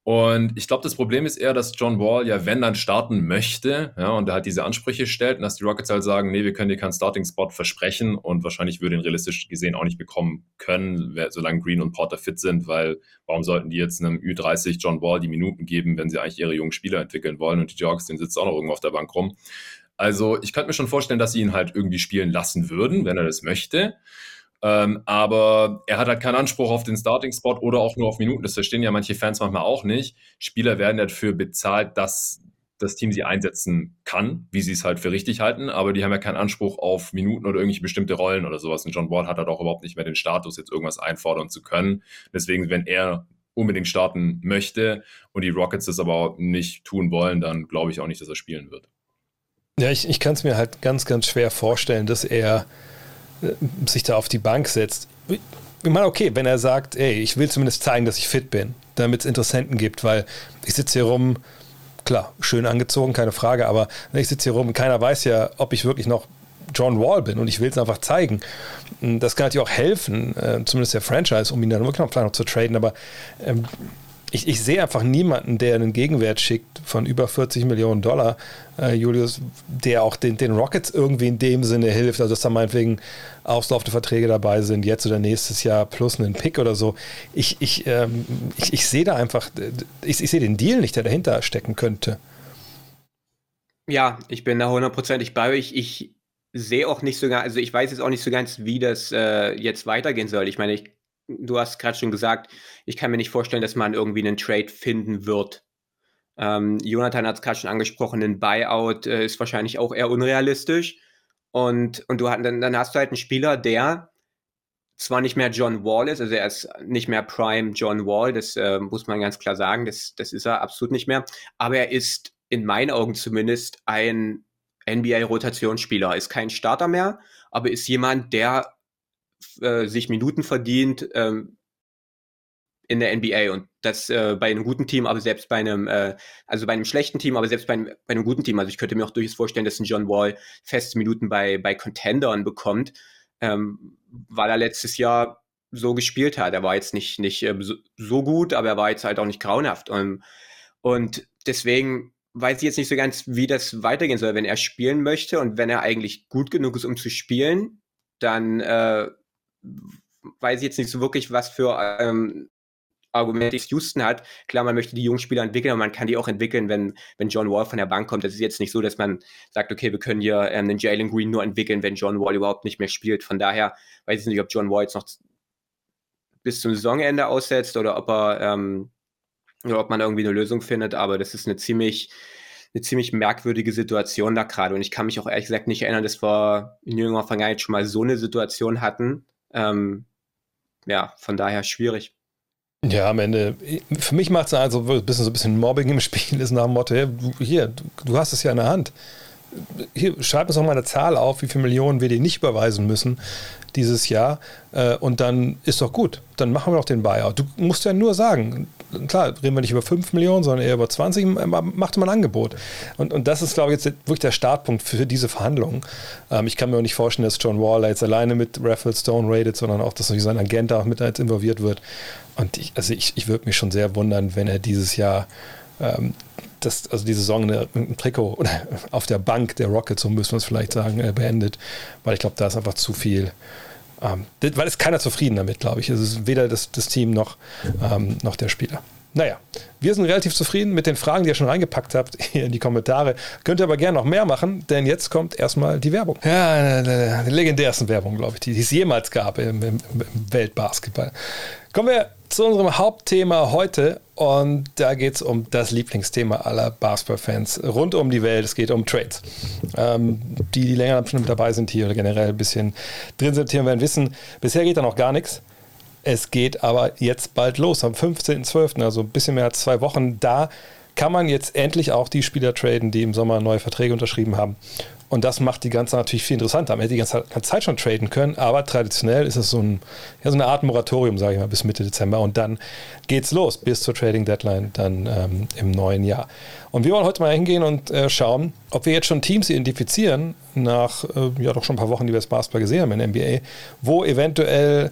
Und ich glaube, das Problem ist eher, dass John Wall ja, wenn dann starten möchte, ja, und er halt diese Ansprüche stellt, und dass die Rockets halt sagen, nee, wir können dir keinen Starting-Spot versprechen und wahrscheinlich würde ihn realistisch gesehen auch nicht bekommen können, solange Green und Porter fit sind, weil warum sollten die jetzt einem Ü30 John Wall die Minuten geben, wenn sie eigentlich ihre jungen Spieler entwickeln wollen und die Jogs, den sitzt auch noch irgendwo auf der Bank rum. Also ich könnte mir schon vorstellen, dass sie ihn halt irgendwie spielen lassen würden, wenn er das möchte. Ähm, aber er hat halt keinen Anspruch auf den Starting-Spot oder auch nur auf Minuten. Das verstehen ja manche Fans manchmal auch nicht. Spieler werden dafür bezahlt, dass das Team sie einsetzen kann, wie sie es halt für richtig halten, aber die haben ja keinen Anspruch auf Minuten oder irgendwelche bestimmte Rollen oder sowas. Und John Wall hat halt auch überhaupt nicht mehr den Status, jetzt irgendwas einfordern zu können. Deswegen, wenn er unbedingt starten möchte und die Rockets das aber nicht tun wollen, dann glaube ich auch nicht, dass er spielen wird. Ja, ich, ich kann es mir halt ganz, ganz schwer vorstellen, dass er sich da auf die Bank setzt. Ich meine, okay, wenn er sagt, ey, ich will zumindest zeigen, dass ich fit bin, damit es Interessenten gibt, weil ich sitze hier rum, klar, schön angezogen, keine Frage, aber ich sitze hier rum und keiner weiß ja, ob ich wirklich noch John Wall bin und ich will es einfach zeigen. Das kann natürlich auch helfen, äh, zumindest der Franchise, um ihn dann wirklich noch, vielleicht noch zu traden, aber ähm, ich, ich sehe einfach niemanden, der einen Gegenwert schickt von über 40 Millionen Dollar, äh, Julius, der auch den, den Rockets irgendwie in dem Sinne hilft, also dass da meinetwegen auslaufende Verträge dabei sind, jetzt oder nächstes Jahr plus einen Pick oder so. Ich, ich, ähm, ich, ich sehe da einfach, ich, ich sehe den Deal nicht, der dahinter stecken könnte. Ja, ich bin da hundertprozentig bei euch. Ich sehe auch nicht so ganz, also ich weiß jetzt auch nicht so ganz, wie das äh, jetzt weitergehen soll. Ich meine, ich du hast gerade schon gesagt, ich kann mir nicht vorstellen, dass man irgendwie einen Trade finden wird. Ähm, Jonathan hat es gerade schon angesprochen, ein Buyout äh, ist wahrscheinlich auch eher unrealistisch. Und, und du dann, dann hast du halt einen Spieler, der zwar nicht mehr John Wall ist, also er ist nicht mehr Prime John Wall, das äh, muss man ganz klar sagen, das, das ist er absolut nicht mehr, aber er ist in meinen Augen zumindest ein NBA-Rotationsspieler, ist kein Starter mehr, aber ist jemand, der äh, sich Minuten verdient ähm, in der NBA und das äh, bei einem guten Team, aber selbst bei einem, äh, also bei einem schlechten Team, aber selbst bei einem, bei einem guten Team. Also ich könnte mir auch durchaus vorstellen, dass ein John Wall feste Minuten bei, bei Contendern bekommt, ähm, weil er letztes Jahr so gespielt hat. Er war jetzt nicht, nicht äh, so, so, gut, aber er war jetzt halt auch nicht grauenhaft. Und, und deswegen weiß ich jetzt nicht so ganz, wie das weitergehen soll, wenn er spielen möchte und wenn er eigentlich gut genug ist, um zu spielen, dann äh, weiß ich jetzt nicht so wirklich, was für ähm, Argumente Houston hat. Klar, man möchte die jungen Spieler entwickeln, aber man kann die auch entwickeln, wenn, wenn John Wall von der Bank kommt. Das ist jetzt nicht so, dass man sagt, okay, wir können hier ähm, den Jalen Green nur entwickeln, wenn John Wall überhaupt nicht mehr spielt. Von daher weiß ich nicht, ob John Wall jetzt noch bis zum Saisonende aussetzt oder ob er ähm, oder ob man irgendwie eine Lösung findet, aber das ist eine ziemlich eine ziemlich merkwürdige Situation da gerade. Und ich kann mich auch ehrlich gesagt nicht erinnern, dass wir in jüngerer Vergangenheit schon mal so eine Situation hatten, ähm, ja, von daher schwierig. Ja, am Ende, für mich macht es also ein bisschen so ein bisschen Mobbing im Spiel, ist nach dem Motto, hier, du, hast es ja in der Hand. Hier, schreib uns noch mal eine Zahl auf, wie viele Millionen wir dir nicht überweisen müssen dieses Jahr. Äh, und dann ist doch gut. Dann machen wir doch den Buyout. Du musst ja nur sagen, klar, reden wir nicht über 5 Millionen, sondern eher über 20, macht man ein Angebot. Und, und das ist, glaube ich, jetzt wirklich der Startpunkt für diese Verhandlungen. Ähm, ich kann mir auch nicht vorstellen, dass John Wall jetzt alleine mit Raffle Stone rated, sondern auch, dass sein Agent da auch mit involviert wird. Und ich, also ich, ich würde mich schon sehr wundern, wenn er dieses Jahr ähm, das, also die Saison ein Trikot oder auf der Bank der Rockets, so müssen wir es vielleicht sagen, äh, beendet, weil ich glaube, da ist einfach zu viel. Ähm, weil es keiner zufrieden damit, glaube ich. Es ist weder das, das Team noch, ähm, noch der Spieler. Naja, wir sind relativ zufrieden mit den Fragen, die ihr schon reingepackt habt hier in die Kommentare. Könnt ihr aber gerne noch mehr machen, denn jetzt kommt erstmal die Werbung. Ja, die legendärsten Werbung, glaube ich, die, die es jemals gab im, im, im Weltbasketball. Kommen wir zu unserem Hauptthema heute und da geht es um das Lieblingsthema aller Basketball-Fans rund um die Welt. Es geht um Trades. Ähm, die, die länger schon dabei sind hier oder generell ein bisschen drin sind hier, werden wissen, bisher geht da noch gar nichts. Es geht aber jetzt bald los, am 15.12., also ein bisschen mehr als zwei Wochen. Da kann man jetzt endlich auch die Spieler traden, die im Sommer neue Verträge unterschrieben haben. Und das macht die ganze natürlich viel interessanter. Man hätte die ganze Zeit schon traden können, aber traditionell ist es so, ein, ja, so eine Art Moratorium, sage ich mal, bis Mitte Dezember. Und dann geht's los bis zur Trading Deadline dann ähm, im neuen Jahr. Und wir wollen heute mal hingehen und äh, schauen, ob wir jetzt schon Teams identifizieren, nach äh, ja doch schon ein paar Wochen, die wir das Basketball gesehen haben in der NBA, wo eventuell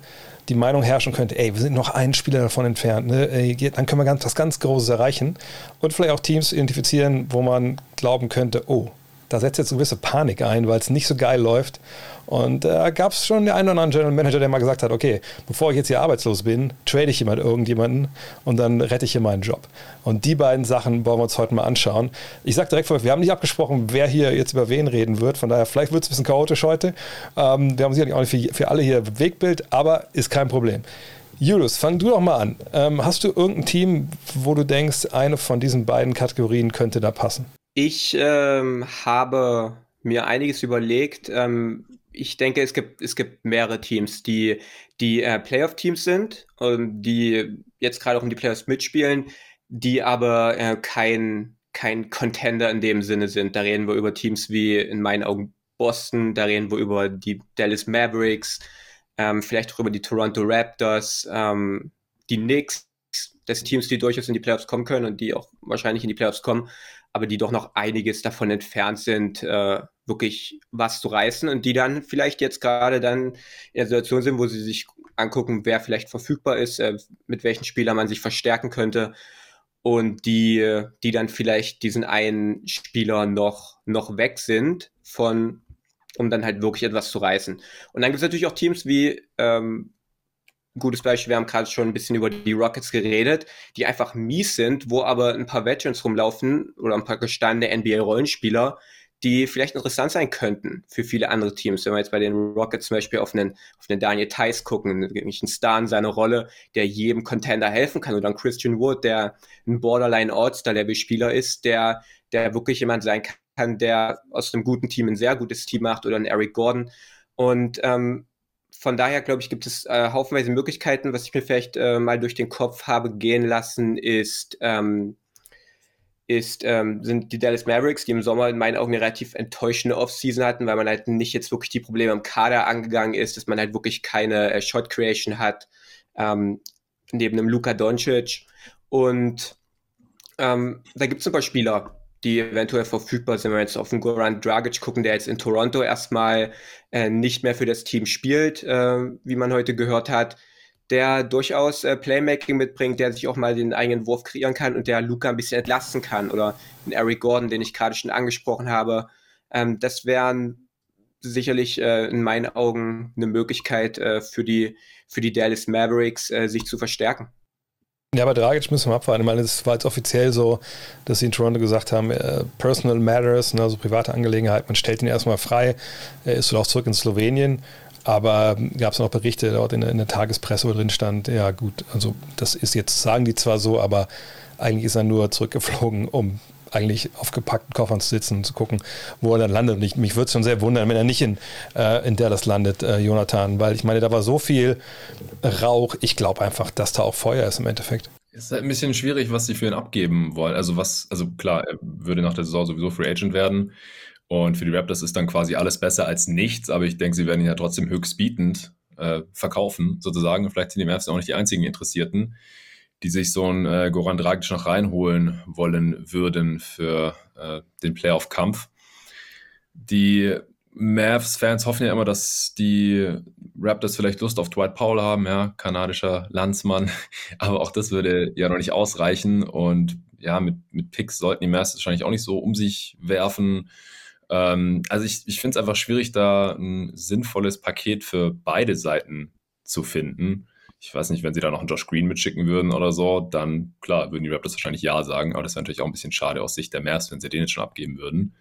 die Meinung herrschen könnte, ey, wir sind noch einen Spieler davon entfernt, ne? ey, dann können wir ganz, was ganz Großes erreichen. Und vielleicht auch Teams identifizieren, wo man glauben könnte, oh, da setzt jetzt gewisse Panik ein, weil es nicht so geil läuft. Und da äh, gab es schon den einen oder anderen General Manager, der mal gesagt hat, okay, bevor ich jetzt hier arbeitslos bin, trade ich jemand irgendjemanden und dann rette ich hier meinen Job. Und die beiden Sachen wollen wir uns heute mal anschauen. Ich sage direkt vorweg, wir haben nicht abgesprochen, wer hier jetzt über wen reden wird. Von daher, vielleicht wird es ein bisschen chaotisch heute. Ähm, wir haben sicherlich auch nicht für, für alle hier Wegbild, aber ist kein Problem. Julius, fang du doch mal an. Ähm, hast du irgendein Team, wo du denkst, eine von diesen beiden Kategorien könnte da passen? Ich ähm, habe mir einiges überlegt. Ähm, ich denke, es gibt, es gibt mehrere Teams, die, die äh, Playoff-Teams sind und die jetzt gerade auch um die Playoffs mitspielen, die aber äh, kein, kein Contender in dem Sinne sind. Da reden wir über Teams wie in meinen Augen Boston, da reden wir über die Dallas Mavericks, ähm, vielleicht auch über die Toronto Raptors, ähm, die Knicks, das Teams, die durchaus in die Playoffs kommen können und die auch wahrscheinlich in die Playoffs kommen aber die doch noch einiges davon entfernt sind, äh, wirklich was zu reißen und die dann vielleicht jetzt gerade dann in der Situation sind, wo sie sich angucken, wer vielleicht verfügbar ist, äh, mit welchen Spielern man sich verstärken könnte und die, die dann vielleicht diesen einen Spieler noch, noch weg sind von, um dann halt wirklich etwas zu reißen. Und dann gibt es natürlich auch Teams wie ähm, gutes Beispiel, wir haben gerade schon ein bisschen über die Rockets geredet, die einfach mies sind, wo aber ein paar Veterans rumlaufen oder ein paar gestandene NBA-Rollenspieler, die vielleicht interessant sein könnten für viele andere Teams. Wenn wir jetzt bei den Rockets zum Beispiel auf einen, auf einen Daniel Tice gucken, einen Star in seiner Rolle, der jedem Contender helfen kann, oder einen Christian Wood, der ein Borderline All-Star-Level-Spieler ist, der, der wirklich jemand sein kann, der aus einem guten Team ein sehr gutes Team macht, oder ein Eric Gordon. Und ähm, von daher, glaube ich, gibt es äh, haufenweise Möglichkeiten. Was ich mir vielleicht äh, mal durch den Kopf habe gehen lassen, ist, ähm, ist ähm, sind die Dallas Mavericks, die im Sommer in meinen Augen eine relativ enttäuschende Offseason hatten, weil man halt nicht jetzt wirklich die Probleme im Kader angegangen ist, dass man halt wirklich keine äh, Shot Creation hat, ähm, neben einem Luka Doncic. Und ähm, da gibt es ein paar Spieler, die eventuell verfügbar sind. Wenn wir jetzt auf den Goran Dragic gucken, der jetzt in Toronto erstmal äh, nicht mehr für das Team spielt, äh, wie man heute gehört hat, der durchaus äh, Playmaking mitbringt, der sich auch mal den eigenen Wurf kreieren kann und der Luca ein bisschen entlasten kann. Oder den Eric Gordon, den ich gerade schon angesprochen habe. Ähm, das wären sicherlich äh, in meinen Augen eine Möglichkeit äh, für, die, für die Dallas Mavericks, äh, sich zu verstärken. Ja, bei Dragic müssen wir abwarten. Ich meine, es war jetzt offiziell so, dass sie in Toronto gesagt haben, äh, Personal Matters, ne, also private Angelegenheit, man stellt ihn erstmal frei. Er ist auch zurück in Slowenien. Aber gab es noch Berichte dort in, in, der Tagespresse, wo drin stand, ja gut, also das ist jetzt, sagen die zwar so, aber eigentlich ist er nur zurückgeflogen, um eigentlich auf gepackten Koffern zu sitzen und zu gucken, wo er dann landet. Und ich, mich würde es schon sehr wundern, wenn er nicht in, äh, in Dallas landet, äh, Jonathan, weil ich meine, da war so viel Rauch. Ich glaube einfach, dass da auch Feuer ist im Endeffekt. Es ist halt ein bisschen schwierig, was sie für ihn abgeben wollen. Also was, also klar, er würde nach der Saison sowieso Free Agent werden. Und für die Raptors ist dann quasi alles besser als nichts, aber ich denke, sie werden ihn ja trotzdem höchst bietend äh, verkaufen, sozusagen. Vielleicht sind die Mavs auch nicht die einzigen Interessierten die sich so einen äh, Goran Dragic noch reinholen wollen würden für äh, den Playoff-Kampf. Die Mavs-Fans hoffen ja immer, dass die Raptors vielleicht Lust auf Dwight Powell haben, ja, kanadischer Landsmann. Aber auch das würde ja noch nicht ausreichen. Und ja, mit, mit Picks sollten die Mavs wahrscheinlich auch nicht so um sich werfen. Ähm, also ich, ich finde es einfach schwierig, da ein sinnvolles Paket für beide Seiten zu finden. Ich weiß nicht, wenn sie da noch einen Josh Green mitschicken würden oder so, dann klar, würden die Raptors wahrscheinlich ja sagen, aber das wäre natürlich auch ein bisschen schade aus Sicht der Mavs, wenn sie den jetzt schon abgeben würden.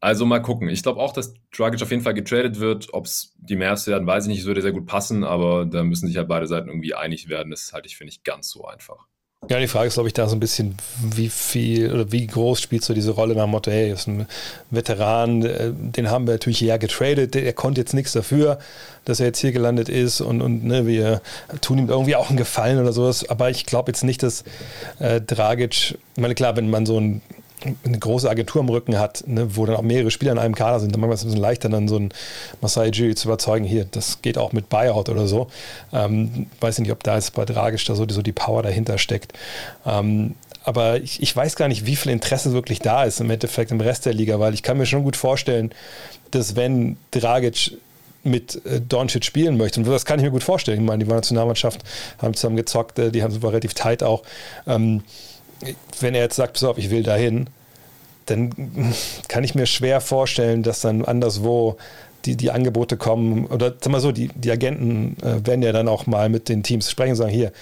Also mal gucken. Ich glaube auch, dass Dragic auf jeden Fall getradet wird. Ob es die Mavs werden, weiß ich nicht. Es würde sehr gut passen, aber da müssen sich ja halt beide Seiten irgendwie einig werden. Das halte ich für nicht ganz so einfach. Ja, die Frage ist, glaube ich, da so ein bisschen, wie viel oder wie groß spielst du diese Rolle nach dem Motto, hey, ist ein Veteran, äh, den haben wir natürlich ja getradet, der konnte jetzt nichts dafür, dass er jetzt hier gelandet ist und, und ne, wir tun ihm irgendwie auch einen Gefallen oder sowas. Aber ich glaube jetzt nicht, dass äh, Dragic, ich meine, klar, wenn man so ein eine große Agentur im Rücken hat, ne, wo dann auch mehrere Spieler in einem Kader sind, dann manchmal ist es ein bisschen leichter, dann so ein Masai Ujiri zu überzeugen, hier, das geht auch mit Buyout oder so. Ähm, weiß nicht, ob da jetzt bei Dragic da so, so die Power dahinter steckt. Ähm, aber ich, ich, weiß gar nicht, wie viel Interesse wirklich da ist im Endeffekt im Rest der Liga, weil ich kann mir schon gut vorstellen, dass wenn Dragic mit äh, Doncic spielen möchte. Und das kann ich mir gut vorstellen. Ich meine, die Nationalmannschaft haben zusammen gezockt, äh, die haben super relativ tight auch. Ähm, wenn er jetzt sagt, pass auf, ich will dahin, dann kann ich mir schwer vorstellen, dass dann anderswo die, die Angebote kommen. Oder sag mal so, die, die Agenten äh, werden ja dann auch mal mit den Teams sprechen und sagen, hier,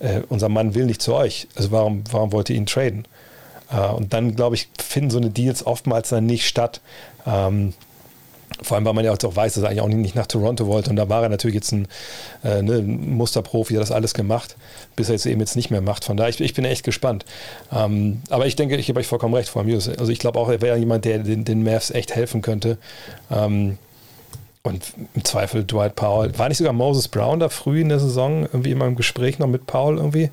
äh, unser Mann will nicht zu euch. Also warum, warum wollt ihr ihn traden? Äh, und dann, glaube ich, finden so eine Deals oftmals dann nicht statt. Ähm, vor allem, weil man ja auch weiß, dass er eigentlich auch nicht nach Toronto wollte. Und da war er natürlich jetzt ein, äh, ne, Musterprofi, hat das alles gemacht, bis er jetzt eben jetzt nicht mehr macht. Von daher, ich, ich bin echt gespannt. Ähm, aber ich denke, ich habe euch vollkommen recht, vor allem Also ich glaube auch, er wäre jemand, der den, den Mavs echt helfen könnte. Ähm, und im Zweifel Dwight Powell. War nicht sogar Moses Brown da früh in der Saison irgendwie immer im Gespräch noch mit Powell irgendwie?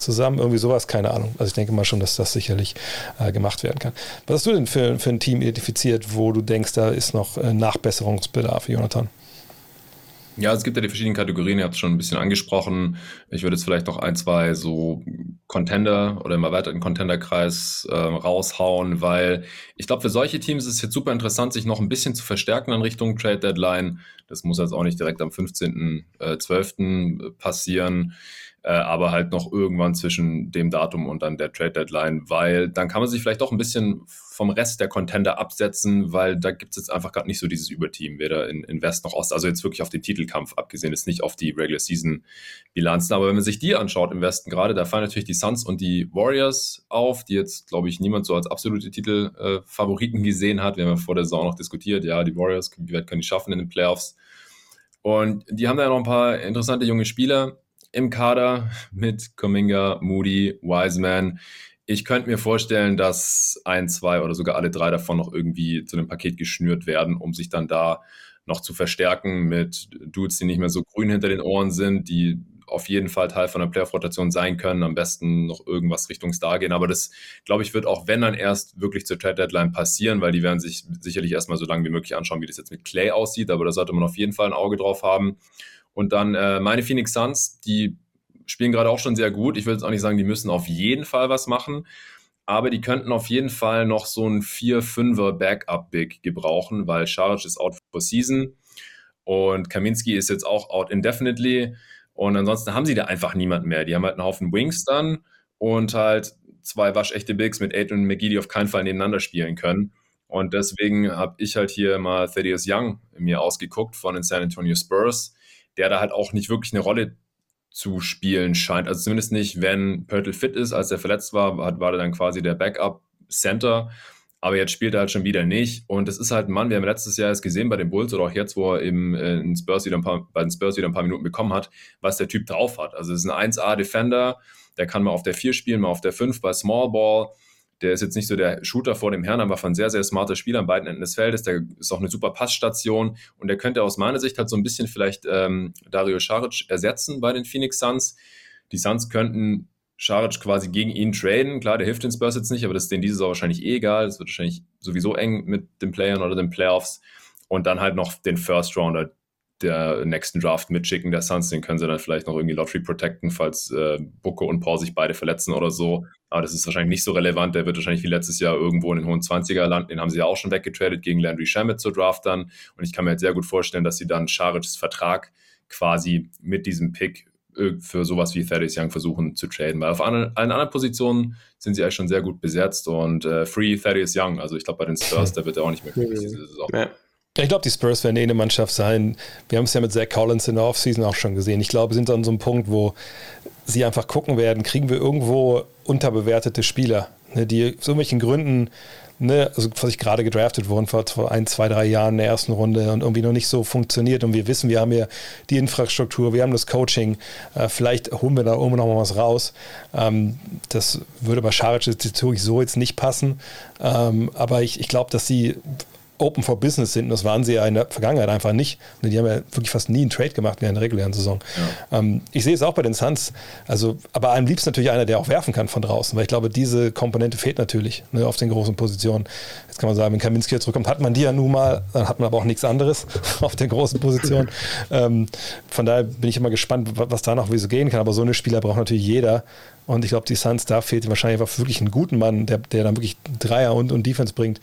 Zusammen, irgendwie sowas, keine Ahnung. Also ich denke mal schon, dass das sicherlich äh, gemacht werden kann. Was hast du denn für, für ein Team identifiziert, wo du denkst, da ist noch äh, Nachbesserungsbedarf, Jonathan? Ja, es gibt ja die verschiedenen Kategorien, ihr habt es schon ein bisschen angesprochen. Ich würde jetzt vielleicht noch ein, zwei so Contender oder im erweiterten Contenderkreis äh, raushauen, weil ich glaube, für solche Teams ist es jetzt super interessant, sich noch ein bisschen zu verstärken in Richtung Trade Deadline. Das muss jetzt auch nicht direkt am 15.12. Äh, passieren äh, aber halt noch irgendwann zwischen dem Datum und dann der Trade Deadline, weil dann kann man sich vielleicht auch ein bisschen vom Rest der Contender absetzen, weil da gibt es jetzt einfach gerade nicht so dieses Überteam, weder in, in West noch Ost, also jetzt wirklich auf den Titelkampf abgesehen, ist nicht auf die Regular Season Bilanzen, aber wenn man sich die anschaut im Westen gerade, da fallen natürlich die Suns und die Warriors auf, die jetzt, glaube ich, niemand so als absolute Titelfavoriten äh, gesehen hat. Wir haben ja vor der Saison noch diskutiert, ja, die Warriors, wie weit können die schaffen in den Playoffs? Und die haben da noch ein paar interessante junge Spieler im Kader mit Kuminga, Moody, Wiseman. Ich könnte mir vorstellen, dass ein, zwei oder sogar alle drei davon noch irgendwie zu einem Paket geschnürt werden, um sich dann da noch zu verstärken mit Dudes, die nicht mehr so grün hinter den Ohren sind, die auf jeden Fall Teil von der Playoff-Rotation sein können, am besten noch irgendwas Richtung Star gehen. Aber das, glaube ich, wird auch, wenn dann erst wirklich zur Trade-Deadline passieren, weil die werden sich sicherlich erstmal so lange wie möglich anschauen, wie das jetzt mit Clay aussieht. Aber da sollte man auf jeden Fall ein Auge drauf haben. Und dann äh, meine Phoenix Suns, die spielen gerade auch schon sehr gut. Ich würde jetzt auch nicht sagen, die müssen auf jeden Fall was machen, aber die könnten auf jeden Fall noch so ein 4-5er Backup-Big gebrauchen, weil Charlotte ist out for season und Kaminski ist jetzt auch out indefinitely. Und ansonsten haben sie da einfach niemanden mehr. Die haben halt einen Haufen Wings dann und halt zwei waschechte Bigs mit Aiden und McGee, die auf keinen Fall nebeneinander spielen können. Und deswegen habe ich halt hier mal Thaddeus Young mir ausgeguckt von den San Antonio Spurs der da halt auch nicht wirklich eine Rolle zu spielen scheint. Also zumindest nicht, wenn Pörtl fit ist, als er verletzt war, war er dann quasi der Backup-Center. Aber jetzt spielt er halt schon wieder nicht. Und das ist halt ein Mann, wir haben letztes Jahr es gesehen bei den Bulls oder auch jetzt, wo er eben äh, in Spurs wieder ein paar, bei den Spurs wieder ein paar Minuten bekommen hat, was der Typ drauf hat. Also es ist ein 1A-Defender, der kann mal auf der 4 spielen, mal auf der 5 bei Small Ball der ist jetzt nicht so der Shooter vor dem Herrn, aber von sehr, sehr smarter Spieler an beiden Enden des Feldes. Der ist auch eine super Passstation und der könnte aus meiner Sicht halt so ein bisschen vielleicht ähm, Dario Saric ersetzen bei den Phoenix Suns. Die Suns könnten Saric quasi gegen ihn traden. Klar, der hilft den Spurs jetzt nicht, aber das ist denen dieses Jahr wahrscheinlich eh egal. Es wird wahrscheinlich sowieso eng mit den Playern oder den Playoffs. Und dann halt noch den First Rounder, der nächsten Draft mitschicken der Suns. Den können sie dann vielleicht noch irgendwie Lottery protecten, falls äh, Bucke und Paul sich beide verletzen oder so. Aber das ist wahrscheinlich nicht so relevant. Der wird wahrscheinlich wie letztes Jahr irgendwo in den hohen 20er landen. Den haben sie ja auch schon weggetradet gegen Landry Shamet zur Draft dann. Und ich kann mir jetzt sehr gut vorstellen, dass sie dann Scharics Vertrag quasi mit diesem Pick äh, für sowas wie Thaddeus Young versuchen zu traden. Weil auf allen anderen Positionen sind sie eigentlich schon sehr gut besetzt und äh, Free Thaddeus Young, also ich glaube bei den Spurs, der wird er auch nicht mehr kriegen diese Saison. Ja. Ich glaube, die Spurs werden eh eine Mannschaft sein. Wir haben es ja mit Zach Collins in der Offseason auch schon gesehen. Ich glaube, sind an so einem Punkt, wo sie einfach gucken werden, kriegen wir irgendwo unterbewertete Spieler, ne, die aus irgendwelchen Gründen, ne, also was ich gerade gedraftet wurden vor, vor ein, zwei, drei Jahren in der ersten Runde und irgendwie noch nicht so funktioniert. Und wir wissen, wir haben ja die Infrastruktur, wir haben das Coaching, äh, vielleicht holen wir da irgendwo noch mal was raus. Ähm, das würde bei Scharic so jetzt nicht passen. Ähm, aber ich, ich glaube, dass sie open for business sind. Und das waren sie ja in der Vergangenheit einfach nicht. Die haben ja wirklich fast nie einen Trade gemacht während der regulären Saison. Ja. Ähm, ich sehe es auch bei den Suns. Also, aber am liebsten natürlich einer, der auch werfen kann von draußen, weil ich glaube, diese Komponente fehlt natürlich ne, auf den großen Positionen. Jetzt kann man sagen, wenn Kaminski hier zurückkommt, hat man die ja nun mal, dann hat man aber auch nichts anderes auf den großen Positionen. ähm, von daher bin ich immer gespannt, was da noch wie so gehen kann. Aber so eine Spieler braucht natürlich jeder. Und ich glaube, die Suns, da fehlt wahrscheinlich einfach wirklich einen guten Mann, der, der dann wirklich Dreier und, und Defense bringt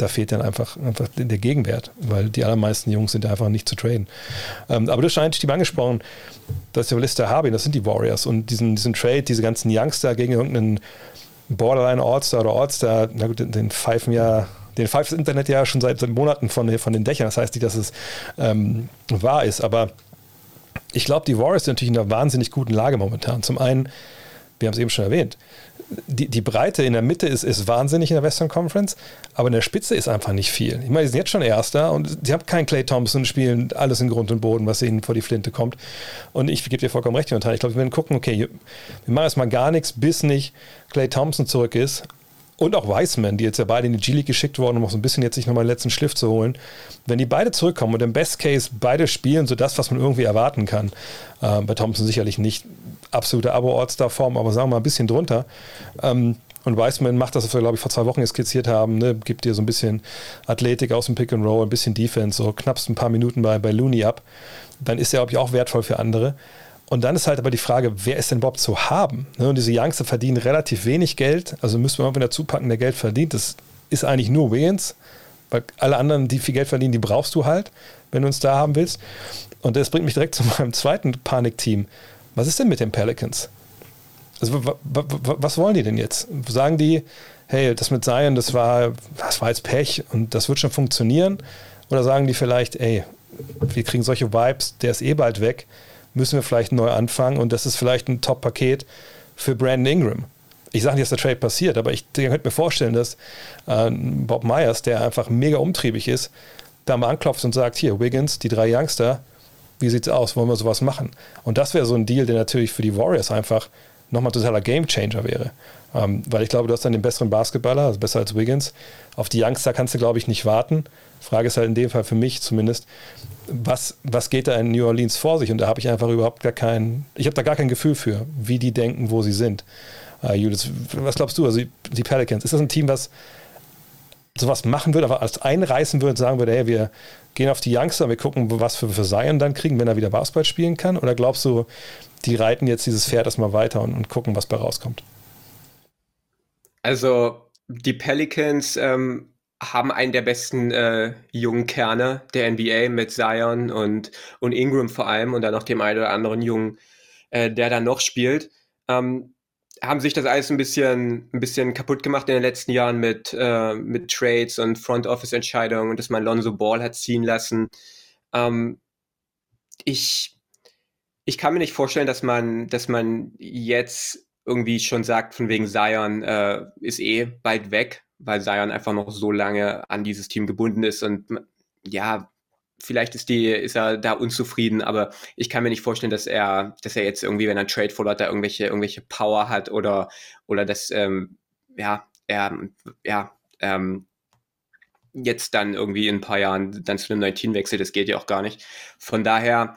da fehlt dann einfach, einfach der Gegenwert, weil die allermeisten Jungs sind einfach nicht zu traden. Ähm, aber du schon Steve angesprochen, das ist der Lister Harbin, das sind die Warriors und diesen, diesen Trade, diese ganzen Youngster gegen irgendeinen Borderline All-Star oder All-Star, na gut, den pfeifen ja den pfeift das Internet ja schon seit, Monaten von, von den Dächern. Das heißt nicht, dass es ähm, wahr ist, aber ich glaube, die Warriors sind natürlich in einer wahnsinnig guten Lage momentan. Zum einen, wir haben es eben schon erwähnt, die, die Breite in der Mitte ist, ist wahnsinnig in der Western Conference, aber in der Spitze ist einfach nicht viel. Ich meine, sie sind jetzt schon Erster und sie haben keinen Clay Thompson, spielen alles in Grund und Boden, was ihnen vor die Flinte kommt. Und ich gebe dir vollkommen recht, Jonathan. Ich glaube, wir werden gucken, okay, wir machen erstmal gar nichts, bis nicht Clay Thompson zurück ist. Und auch Wiseman, die jetzt ja beide in die G-League geschickt wurden, um auch so ein bisschen jetzt sich nochmal den letzten Schliff zu holen. Wenn die beide zurückkommen und im Best Case beide spielen, so das, was man irgendwie erwarten kann, äh, bei Thompson sicherlich nicht absolute Abo-All-Star-Form, aber sagen wir mal ein bisschen drunter. Ähm, und Wiseman macht das, was wir, glaube ich, vor zwei Wochen skizziert haben, ne? gibt dir so ein bisschen Athletik aus dem Pick and Roll, ein bisschen Defense, so knappst ein paar Minuten bei, bei Looney ab. Dann ist er, glaube ich, auch wertvoll für andere. Und dann ist halt aber die Frage, wer ist denn überhaupt zu haben? Ne? Und diese Youngster verdienen relativ wenig Geld, also müssen wir irgendwie dazu packen, der Geld verdient. Das ist eigentlich nur Wiggins, weil alle anderen, die viel Geld verdienen, die brauchst du halt, wenn du uns da haben willst. Und das bringt mich direkt zu meinem zweiten Panikteam. Was ist denn mit den Pelicans? Also, was wollen die denn jetzt? Sagen die, hey, das mit Zion, das war, das war jetzt Pech und das wird schon funktionieren? Oder sagen die vielleicht, ey, wir kriegen solche Vibes, der ist eh bald weg, müssen wir vielleicht neu anfangen und das ist vielleicht ein Top-Paket für Brandon Ingram? Ich sage nicht, dass der Trade passiert, aber ich könnte mir vorstellen, dass äh, Bob Myers, der einfach mega umtriebig ist, da mal anklopft und sagt, hier, Wiggins, die drei Youngster, wie sieht's aus, wollen wir sowas machen? Und das wäre so ein Deal, der natürlich für die Warriors einfach nochmal totaler Gamechanger wäre. Ähm, weil ich glaube, du hast dann den besseren Basketballer, also besser als Wiggins. Auf die Youngster kannst du, glaube ich, nicht warten. Frage ist halt in dem Fall für mich zumindest, was, was geht da in New Orleans vor sich? Und da habe ich einfach überhaupt gar kein, ich habe da gar kein Gefühl für, wie die denken, wo sie sind. Uh, Judith, was glaubst du? Also die Pelicans, ist das ein Team, was sowas machen würde, aber als einreißen würde und sagen würde, hey, wir gehen auf die Youngster, wir gucken, was wir für Zion dann kriegen, wenn er wieder Basketball spielen kann? Oder glaubst du, die reiten jetzt dieses Pferd erstmal weiter und, und gucken, was bei rauskommt? Also, die Pelicans ähm, haben einen der besten äh, jungen Kerne der NBA mit Zion und, und Ingram vor allem und dann noch dem einen oder anderen Jungen, äh, der da noch spielt. Ähm, haben sich das alles ein bisschen, ein bisschen kaputt gemacht in den letzten Jahren mit, äh, mit Trades und Front Office Entscheidungen und dass man Lonzo Ball hat ziehen lassen. Ähm, ich, ich kann mir nicht vorstellen, dass man, dass man jetzt irgendwie schon sagt, von wegen Zion äh, ist eh bald weg, weil Zion einfach noch so lange an dieses Team gebunden ist und ja, vielleicht ist die, ist er da unzufrieden, aber ich kann mir nicht vorstellen, dass er, dass er jetzt irgendwie, wenn er einen Trade fordert, da irgendwelche, irgendwelche Power hat oder, oder dass, ähm, ja, er, ja, ähm, jetzt dann irgendwie in ein paar Jahren dann zu einem neuen Team wechselt, das geht ja auch gar nicht. Von daher,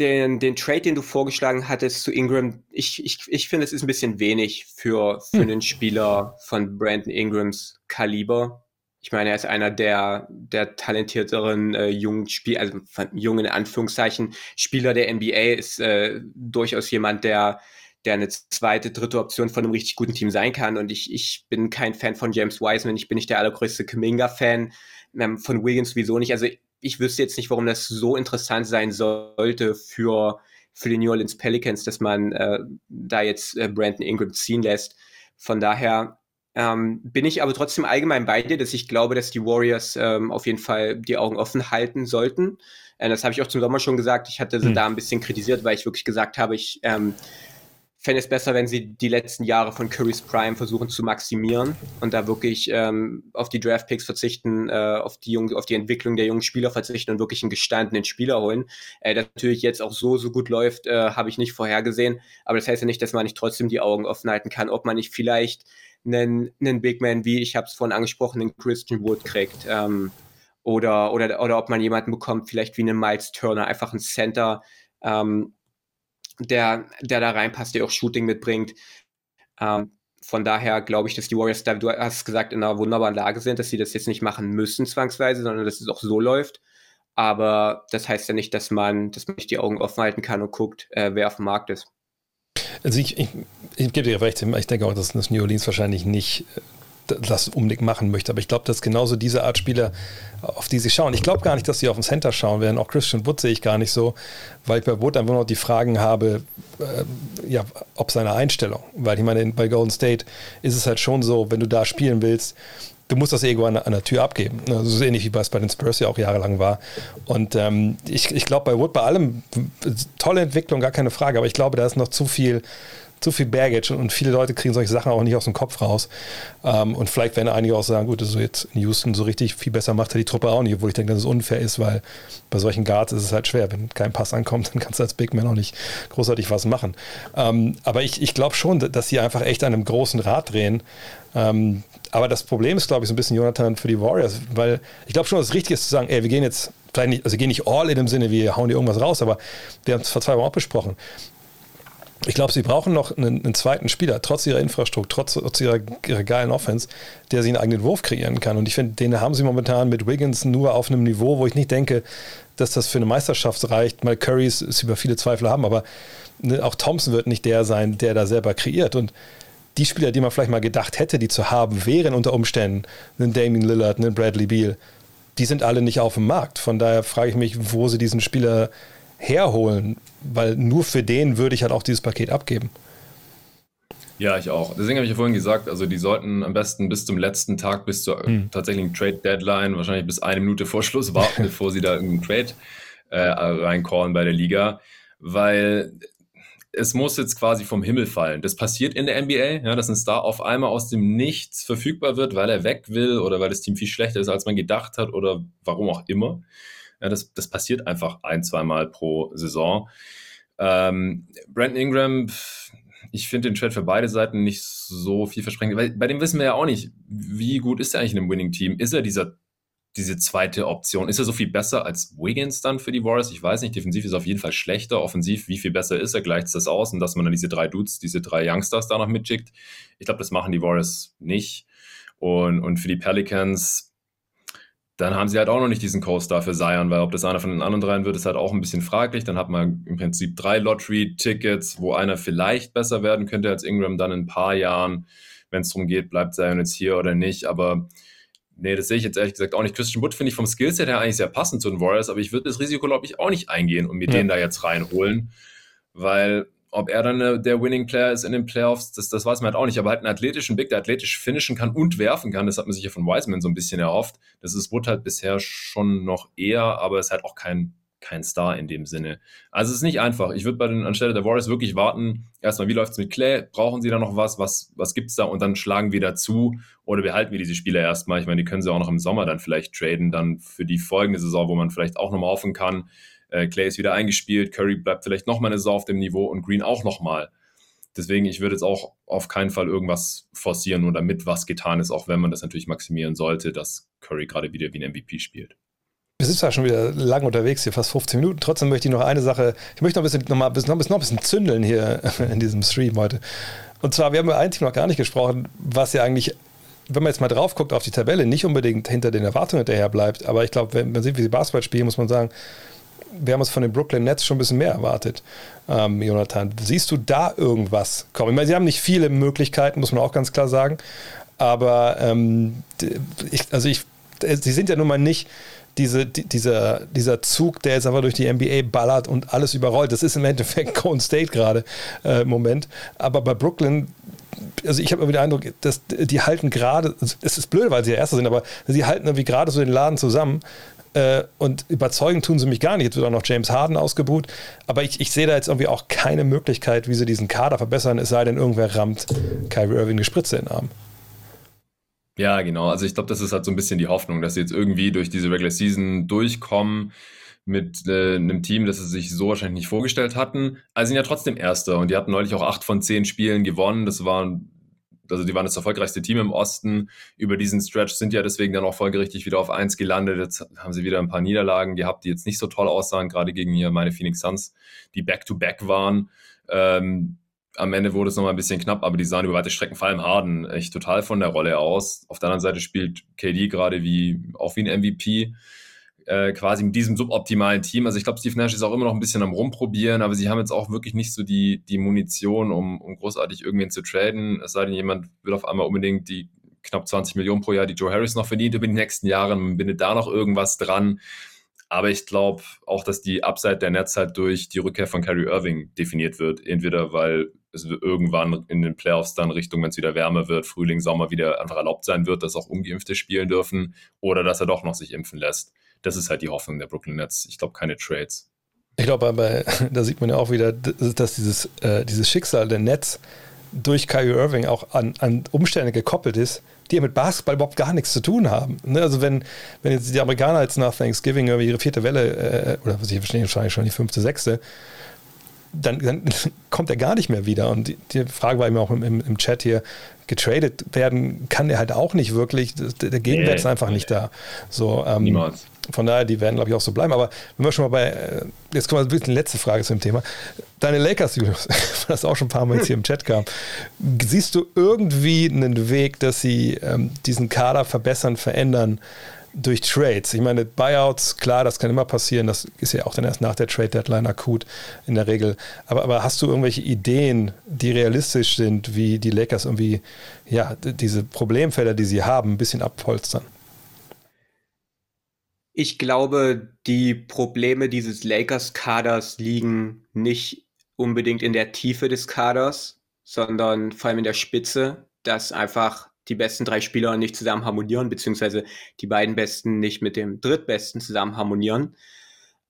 den, den Trade, den du vorgeschlagen hattest zu Ingram, ich, ich, ich finde, es ist ein bisschen wenig für, für hm. einen Spieler von Brandon Ingrams Kaliber ich meine, er ist einer der, der talentierteren äh, jungen Spiel, also jungen Anführungszeichen Spieler der NBA, ist äh, durchaus jemand, der, der eine zweite, dritte Option von einem richtig guten Team sein kann. Und ich, ich bin kein Fan von James Wiseman, ich bin nicht der allergrößte Kaminga-Fan, ähm, von Wiggins sowieso nicht. Also ich wüsste jetzt nicht, warum das so interessant sein sollte für, für die New Orleans Pelicans, dass man äh, da jetzt äh, Brandon Ingram ziehen lässt. Von daher ähm, bin ich aber trotzdem allgemein bei dir, dass ich glaube, dass die Warriors ähm, auf jeden Fall die Augen offen halten sollten. Äh, das habe ich auch zum Sommer schon gesagt. Ich hatte sie mhm. da ein bisschen kritisiert, weil ich wirklich gesagt habe, ich ähm, fände es besser, wenn sie die letzten Jahre von Curry's Prime versuchen zu maximieren und da wirklich ähm, auf die Draftpicks verzichten, äh, auf, die Jung auf die Entwicklung der jungen Spieler verzichten und wirklich einen gestandenen Spieler holen. Äh, das natürlich jetzt auch so, so gut läuft, äh, habe ich nicht vorhergesehen. Aber das heißt ja nicht, dass man nicht trotzdem die Augen offen halten kann, ob man nicht vielleicht einen, einen Big Man wie, ich habe es vorhin angesprochen, einen Christian Wood kriegt. Ähm, oder, oder, oder ob man jemanden bekommt, vielleicht wie einen Miles Turner, einfach ein Center, ähm, der, der da reinpasst, der auch Shooting mitbringt. Ähm, von daher glaube ich, dass die Warriors da, du hast gesagt, in einer wunderbaren Lage sind, dass sie das jetzt nicht machen müssen zwangsweise, sondern dass es auch so läuft. Aber das heißt ja nicht, dass man, dass man nicht die Augen offen halten kann und guckt, äh, wer auf dem Markt ist. Also ich, ich, ich gebe dir recht, ich denke auch, dass das New Orleans wahrscheinlich nicht äh, das unbedingt machen möchte. Aber ich glaube, dass genauso diese Art Spieler, auf die sie schauen. Ich glaube gar nicht, dass sie auf den Center schauen werden. Auch Christian Wood sehe ich gar nicht so, weil ich bei Wood einfach noch die Fragen habe, äh, ja, ob seine Einstellung. Weil ich meine, bei Golden State ist es halt schon so, wenn du da spielen willst, du musst das Ego an, der Tür abgeben. Also so ähnlich wie es bei den Spurs ja auch jahrelang war. Und ähm, ich, ich glaube bei Wood bei allem tolle Entwicklung, gar keine Frage, aber ich glaube, da ist noch zu viel zu viel Baggage und viele Leute kriegen solche Sachen auch nicht aus dem Kopf raus. Ähm, und vielleicht werden einige auch sagen, gut, so jetzt in Houston so richtig viel besser macht er die Truppe auch nicht, obwohl ich denke, dass es unfair ist, weil bei solchen Guards ist es halt schwer. Wenn kein Pass ankommt, dann kannst du als Big Man auch nicht großartig was machen. Ähm, aber ich, ich glaube schon, dass sie einfach echt an einem großen Rad drehen. Ähm, aber das Problem ist, glaube ich, so ein bisschen Jonathan für die Warriors, weil ich glaube schon, dass es richtig ist zu sagen, ey, wir gehen jetzt vielleicht nicht, also gehen nicht all in dem Sinne, wir hauen dir irgendwas raus, aber wir haben es vor zwei Wochen auch besprochen ich glaube, sie brauchen noch einen, einen, zweiten Spieler, trotz ihrer Infrastruktur, trotz, trotz ihrer, ihrer, geilen Offense, der sich einen eigenen Wurf kreieren kann. Und ich finde, den haben sie momentan mit Wiggins nur auf einem Niveau, wo ich nicht denke, dass das für eine Meisterschaft reicht. Mal Currys ist über viele Zweifel haben, aber ne, auch Thompson wird nicht der sein, der da selber kreiert. Und die Spieler, die man vielleicht mal gedacht hätte, die zu haben wären unter Umständen, einen Damien Lillard, einen Bradley Beal, die sind alle nicht auf dem Markt. Von daher frage ich mich, wo sie diesen Spieler herholen, weil nur für den würde ich halt auch dieses Paket abgeben. Ja, ich auch. Deswegen habe ich ja vorhin gesagt, also die sollten am besten bis zum letzten Tag, bis zur hm. tatsächlichen Trade-Deadline, wahrscheinlich bis eine Minute vor Schluss warten, bevor sie da irgendeinen Trade äh, reincallen bei der Liga, weil es muss jetzt quasi vom Himmel fallen. Das passiert in der NBA, ja, dass ein Star auf einmal aus dem Nichts verfügbar wird, weil er weg will oder weil das Team viel schlechter ist, als man gedacht hat oder warum auch immer. Ja, das, das passiert einfach ein, zweimal pro Saison. Ähm, Brandon Ingram, ich finde den Trade für beide Seiten nicht so vielversprechend, weil bei dem wissen wir ja auch nicht, wie gut ist er eigentlich in einem Winning-Team? Ist er dieser, diese zweite Option? Ist er so viel besser als Wiggins dann für die Warriors? Ich weiß nicht, defensiv ist er auf jeden Fall schlechter, offensiv, wie viel besser ist er? Gleicht das aus und dass man dann diese drei Dudes, diese drei Youngsters da noch mitschickt? Ich glaube, das machen die Warriors nicht. Und, und für die Pelicans, dann haben sie halt auch noch nicht diesen Co-Star für Zion, weil ob das einer von den anderen dreien wird, ist halt auch ein bisschen fraglich. Dann hat man im Prinzip drei Lottery-Tickets, wo einer vielleicht besser werden könnte als Ingram dann in ein paar Jahren, wenn es darum geht, bleibt Zion jetzt hier oder nicht. Aber nee, das sehe ich jetzt ehrlich gesagt auch nicht. Christian Wood finde ich vom Skillset her eigentlich sehr passend zu den Warriors, aber ich würde das Risiko, glaube ich, auch nicht eingehen und mir ja. den da jetzt reinholen, weil ob er dann äh, der Winning Player ist in den Playoffs, das, das weiß man halt auch nicht. Aber halt einen athletischen Big, der athletisch finishen kann und werfen kann, das hat man sich ja von Wiseman so ein bisschen erhofft. Das ist Wood halt bisher schon noch eher, aber ist halt auch kein, kein Star in dem Sinne. Also es ist nicht einfach. Ich würde bei den anstelle der Warriors wirklich warten, erstmal, wie läuft es mit Clay? Brauchen sie da noch was? Was, was gibt es da? Und dann schlagen wir dazu oder behalten wir diese Spieler erstmal. Ich meine, die können sie auch noch im Sommer dann vielleicht traden, dann für die folgende Saison, wo man vielleicht auch nochmal hoffen kann. Äh, Clay ist wieder eingespielt, Curry bleibt vielleicht nochmal eine Saison auf dem Niveau und Green auch nochmal. Deswegen, ich würde jetzt auch auf keinen Fall irgendwas forcieren oder mit was getan ist, auch wenn man das natürlich maximieren sollte, dass Curry gerade wieder wie ein MVP spielt. Wir sind zwar schon wieder lang unterwegs hier, fast 15 Minuten. Trotzdem möchte ich noch eine Sache, ich möchte noch ein bisschen, noch mal, noch, noch ein bisschen zündeln hier in diesem Stream heute. Und zwar, wir haben über ein Team noch gar nicht gesprochen, was ja eigentlich, wenn man jetzt mal drauf guckt auf die Tabelle, nicht unbedingt hinter den Erwartungen hinterher bleibt. Aber ich glaube, wenn man sieht, wie sie Basketball spielen, muss man sagen, wir haben uns von den Brooklyn Nets schon ein bisschen mehr erwartet, ähm, Jonathan. Siehst du da irgendwas kommen? Ich meine, sie haben nicht viele Möglichkeiten, muss man auch ganz klar sagen. Aber ähm, ich, also ich, sie sind ja nun mal nicht diese, die, dieser, dieser Zug, der jetzt einfach durch die NBA ballert und alles überrollt. Das ist im Endeffekt Golden State gerade äh, im Moment. Aber bei Brooklyn also ich habe irgendwie den Eindruck, dass die halten gerade, es ist blöd, weil sie ja Erster sind, aber sie halten irgendwie gerade so den Laden zusammen. Äh, und überzeugen tun sie mich gar nicht. Jetzt wird auch noch James Harden ausgebuht. Aber ich, ich sehe da jetzt irgendwie auch keine Möglichkeit, wie sie diesen Kader verbessern, es sei denn, irgendwer rammt Kyrie Irving eine Spritze in den Arm. Ja, genau. Also ich glaube, das ist halt so ein bisschen die Hoffnung, dass sie jetzt irgendwie durch diese Regular Season durchkommen mit äh, einem Team, das sie sich so wahrscheinlich nicht vorgestellt hatten. Also sind ja trotzdem Erster und die hatten neulich auch acht von zehn Spielen gewonnen. Das war also die waren das erfolgreichste Team im Osten. Über diesen Stretch sind ja deswegen dann auch folgerichtig wieder auf eins gelandet. Jetzt haben sie wieder ein paar Niederlagen gehabt, die jetzt nicht so toll aussahen, gerade gegen hier meine Phoenix Suns, die Back-to-Back -back waren. Ähm, am Ende wurde es nochmal ein bisschen knapp, aber die sahen über weite Strecken, vor allem Harden, echt total von der Rolle aus. Auf der anderen Seite spielt KD gerade wie, auch wie ein MVP äh, quasi mit diesem suboptimalen Team. Also ich glaube, Steve Nash ist auch immer noch ein bisschen am Rumprobieren, aber sie haben jetzt auch wirklich nicht so die, die Munition, um, um großartig irgendwen zu traden. Es sei denn, jemand will auf einmal unbedingt die knapp 20 Millionen pro Jahr, die Joe Harris noch verdient über die nächsten Jahre. Man bindet da noch irgendwas dran. Aber ich glaube auch, dass die Upside der Nets halt durch die Rückkehr von Kyrie Irving definiert wird. Entweder weil es irgendwann in den Playoffs dann Richtung, wenn es wieder wärmer wird, Frühling, Sommer wieder einfach erlaubt sein wird, dass auch Ungeimpfte spielen dürfen oder dass er doch noch sich impfen lässt das ist halt die Hoffnung der Brooklyn Nets. Ich glaube, keine Trades. Ich glaube, aber da sieht man ja auch wieder, dass dieses, äh, dieses Schicksal der Nets durch Kyrie Irving auch an, an Umstände gekoppelt ist, die ja mit Basketball überhaupt gar nichts zu tun haben. Ne? Also wenn, wenn jetzt die Amerikaner jetzt nach Thanksgiving irgendwie ihre vierte Welle, äh, oder was ich verstehe, wahrscheinlich schon die fünfte, sechste, dann, dann, kommt er gar nicht mehr wieder. Und die, die Frage war eben auch im, im, Chat hier, getradet werden kann er halt auch nicht wirklich. Der Gegenwert nee, ist einfach nee. nicht da. So, ähm, Niemals. Von daher, die werden, glaube ich, auch so bleiben. Aber wenn wir schon mal bei, äh, jetzt kommen wir wirklich die letzte Frage zu dem Thema. Deine Lakers, Julius, das auch schon ein paar Mal jetzt hier im Chat kam. Siehst du irgendwie einen Weg, dass sie ähm, diesen Kader verbessern, verändern? durch Trades. Ich meine, Buyouts, klar, das kann immer passieren. Das ist ja auch dann erst nach der Trade-Deadline akut in der Regel. Aber, aber hast du irgendwelche Ideen, die realistisch sind, wie die Lakers irgendwie ja, diese Problemfelder, die sie haben, ein bisschen abpolstern? Ich glaube, die Probleme dieses Lakers-Kaders liegen nicht unbedingt in der Tiefe des Kaders, sondern vor allem in der Spitze, dass einfach die besten drei Spieler nicht zusammen harmonieren, beziehungsweise die beiden besten nicht mit dem drittbesten zusammen harmonieren.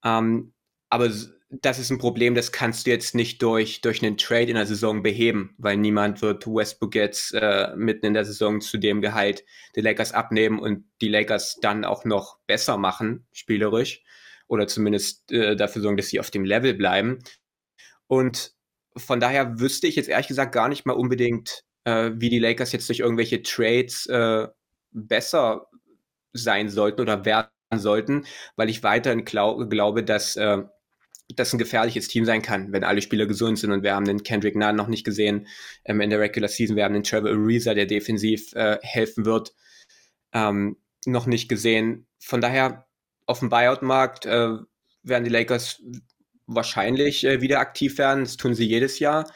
Ähm, aber das ist ein Problem, das kannst du jetzt nicht durch, durch einen Trade in der Saison beheben, weil niemand wird Westbrook jetzt äh, mitten in der Saison zu dem Gehalt der Lakers abnehmen und die Lakers dann auch noch besser machen, spielerisch, oder zumindest äh, dafür sorgen, dass sie auf dem Level bleiben. Und von daher wüsste ich jetzt ehrlich gesagt gar nicht mal unbedingt, äh, wie die Lakers jetzt durch irgendwelche Trades äh, besser sein sollten oder werden sollten, weil ich weiterhin glaub, glaube, dass äh, das ein gefährliches Team sein kann, wenn alle Spieler gesund sind. Und wir haben den Kendrick Nunn noch nicht gesehen ähm, in der Regular Season. Wir haben den Trevor Ariza, der defensiv äh, helfen wird, ähm, noch nicht gesehen. Von daher, auf dem Buyout-Markt äh, werden die Lakers wahrscheinlich äh, wieder aktiv werden. Das tun sie jedes Jahr.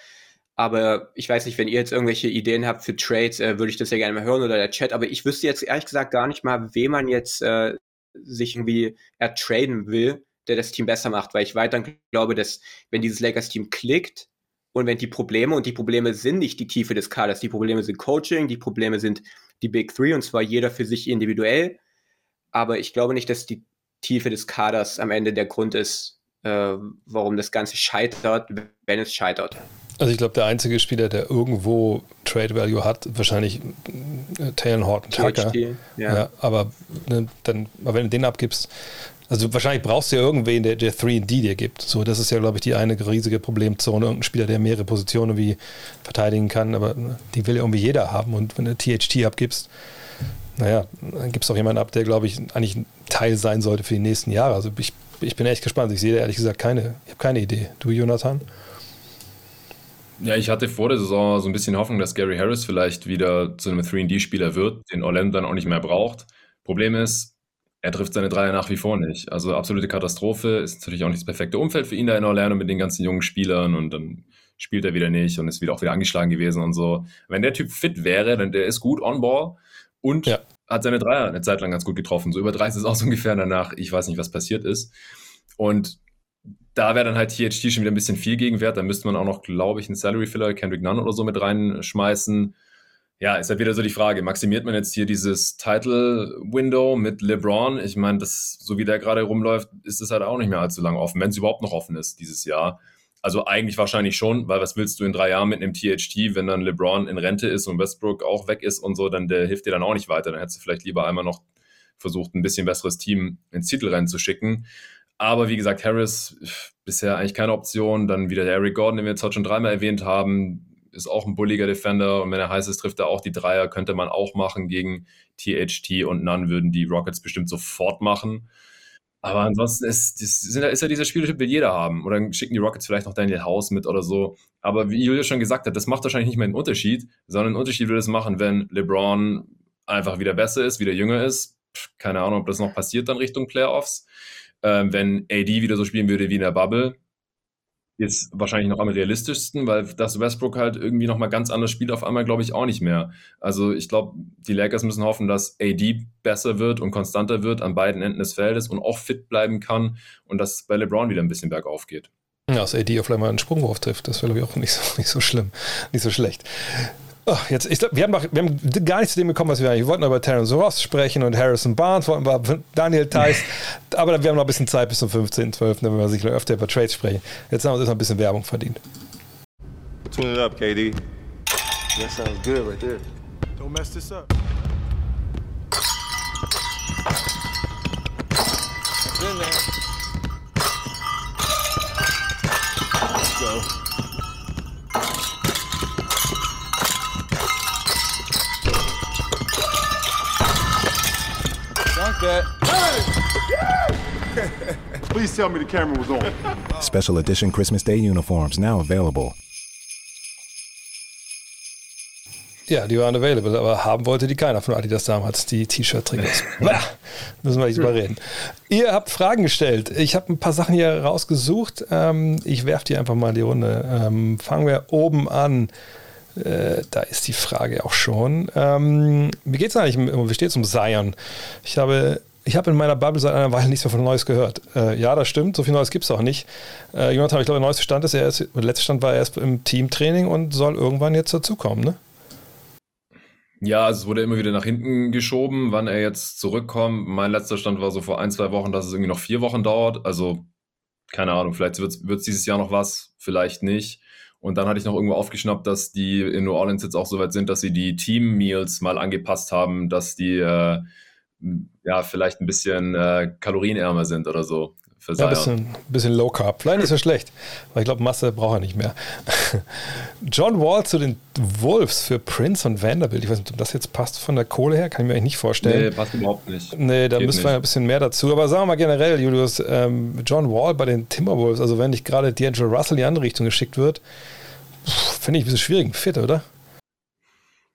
Aber ich weiß nicht, wenn ihr jetzt irgendwelche Ideen habt für Trades, äh, würde ich das ja gerne mal hören oder der Chat. Aber ich wüsste jetzt ehrlich gesagt gar nicht mal, wem man jetzt äh, sich irgendwie ertraden will der das Team besser macht, weil ich weiterhin glaube, dass wenn dieses Lakers-Team klickt und wenn die Probleme, und die Probleme sind nicht die Tiefe des Kaders, die Probleme sind Coaching, die Probleme sind die Big Three und zwar jeder für sich individuell, aber ich glaube nicht, dass die Tiefe des Kaders am Ende der Grund ist, äh, warum das Ganze scheitert, wenn es scheitert. Also ich glaube, der einzige Spieler, der irgendwo Trade Value hat, wahrscheinlich äh, Taylor Horton Tucker. Ja. ja. aber ne, dann, aber wenn du den abgibst, also wahrscheinlich brauchst du ja irgendwen, der, der 3D dir gibt. So, das ist ja, glaube ich, die eine riesige Problemzone. Irgendein Spieler, der mehrere Positionen wie verteidigen kann, aber die will ja irgendwie jeder haben. Und wenn du THT abgibst, naja, dann gibst du auch jemanden ab, der, glaube ich, eigentlich ein Teil sein sollte für die nächsten Jahre. Also ich, ich bin echt gespannt. Ich sehe da ehrlich gesagt keine, ich habe keine Idee. Du, Jonathan? Ja, ich hatte vor der Saison so ein bisschen Hoffnung, dass Gary Harris vielleicht wieder zu einem 3D-Spieler wird, den Orlando dann auch nicht mehr braucht. Problem ist, er trifft seine Dreier nach wie vor nicht. Also absolute Katastrophe. Ist natürlich auch nicht das perfekte Umfeld für ihn da in Orlando mit den ganzen jungen Spielern und dann spielt er wieder nicht und ist wieder auch wieder angeschlagen gewesen und so. Wenn der Typ fit wäre, dann der ist gut on ball und ja. hat seine Dreier eine Zeit lang ganz gut getroffen. So über 30 ist auch so ungefähr danach. Ich weiß nicht, was passiert ist. Und da wäre dann halt THT schon wieder ein bisschen viel Gegenwert. Da müsste man auch noch, glaube ich, einen Salary Filler, Kendrick Nunn oder so mit reinschmeißen ja, ist halt wieder so die Frage, maximiert man jetzt hier dieses Title-Window mit LeBron? Ich meine, das, so wie der gerade rumläuft, ist es halt auch nicht mehr allzu lange offen, wenn es überhaupt noch offen ist dieses Jahr. Also eigentlich wahrscheinlich schon, weil was willst du in drei Jahren mit einem THT, wenn dann LeBron in Rente ist und Westbrook auch weg ist und so, dann der hilft dir dann auch nicht weiter. Dann hättest du vielleicht lieber einmal noch versucht, ein bisschen besseres Team ins Titelrennen zu schicken. Aber wie gesagt, Harris bisher eigentlich keine Option. Dann wieder der Eric Gordon, den wir jetzt heute schon dreimal erwähnt haben ist auch ein bulliger Defender und wenn er heiß ist, trifft er auch die Dreier, könnte man auch machen gegen THT und None würden die Rockets bestimmt sofort machen. Aber ansonsten ist, ist, ist ja dieser Spieltyp, will jeder haben. Oder dann schicken die Rockets vielleicht noch Daniel House mit oder so. Aber wie Julius schon gesagt hat, das macht wahrscheinlich nicht mehr einen Unterschied, sondern einen Unterschied würde es machen, wenn LeBron einfach wieder besser ist, wieder jünger ist. Keine Ahnung, ob das noch passiert dann Richtung Playoffs. Ähm, wenn AD wieder so spielen würde wie in der Bubble, jetzt wahrscheinlich noch am realistischsten, weil das Westbrook halt irgendwie nochmal ganz anders spielt, auf einmal glaube ich auch nicht mehr. Also ich glaube, die Lakers müssen hoffen, dass AD besser wird und konstanter wird an beiden Enden des Feldes und auch fit bleiben kann und dass bei LeBron wieder ein bisschen bergauf geht. Ja, dass AD auf einmal einen Sprungwurf trifft, das wäre glaube ich auch nicht so, nicht so schlimm, nicht so schlecht. Oh, jetzt, ich glaub, wir, haben noch, wir haben gar nicht zu dem gekommen, was wir eigentlich wollten, über Terence Ross sprechen und Harrison Barnes, wollten wir Daniel Theiss, aber wir haben noch ein bisschen Zeit bis zum 15., 12., wenn wir sicher öfter über Trades sprechen. Jetzt haben wir uns noch ein bisschen Werbung verdient. Tune it up, KD. That sounds good right there. Don't mess this up. Let's go. That. Please tell me the camera was on. Special edition Christmas Day uniforms now available. Ja, die waren available, aber haben wollte die keiner von Adidas damals, die T-Shirt-Trikots. Müssen wir nicht drüber reden. Ihr habt Fragen gestellt. Ich habe ein paar Sachen hier rausgesucht. Ähm, ich werfe die einfach mal in die Runde. Ähm, fangen wir oben an. Äh, da ist die Frage auch schon. Ähm, wie es eigentlich? Wie steht es um Zion? Ich habe, ich habe in meiner Bubble seit einer Weile nichts mehr von Neues gehört. Äh, ja, das stimmt, so viel Neues gibt es auch nicht. Äh, Jonathan, ich glaube, der neueste Stand ist, er ist, der letzte Stand war erst im Teamtraining und soll irgendwann jetzt dazukommen, ne? Ja, also es wurde immer wieder nach hinten geschoben, wann er jetzt zurückkommt. Mein letzter Stand war so vor ein, zwei Wochen, dass es irgendwie noch vier Wochen dauert. Also, keine Ahnung, vielleicht wird es dieses Jahr noch was, vielleicht nicht. Und dann hatte ich noch irgendwo aufgeschnappt, dass die in New Orleans jetzt auch so weit sind, dass sie die Team-Meals mal angepasst haben, dass die äh, ja vielleicht ein bisschen äh, kalorienärmer sind oder so. Für ja, ein bisschen, bisschen Low Carb. Vielleicht ist ja schlecht, weil ich glaube, Masse braucht er nicht mehr. John Wall zu den Wolves für Prince und Vanderbilt. Ich weiß nicht, ob das jetzt passt von der Kohle her, kann ich mir eigentlich nicht vorstellen. Nee, passt überhaupt nicht. Nee, da Geht müssen wir ein bisschen mehr dazu. Aber sagen wir mal generell, Julius, ähm, John Wall bei den Timberwolves, also wenn nicht gerade D'Angelo Russell in die andere Richtung geschickt wird, finde ich ein bisschen schwierig. Vierter, oder?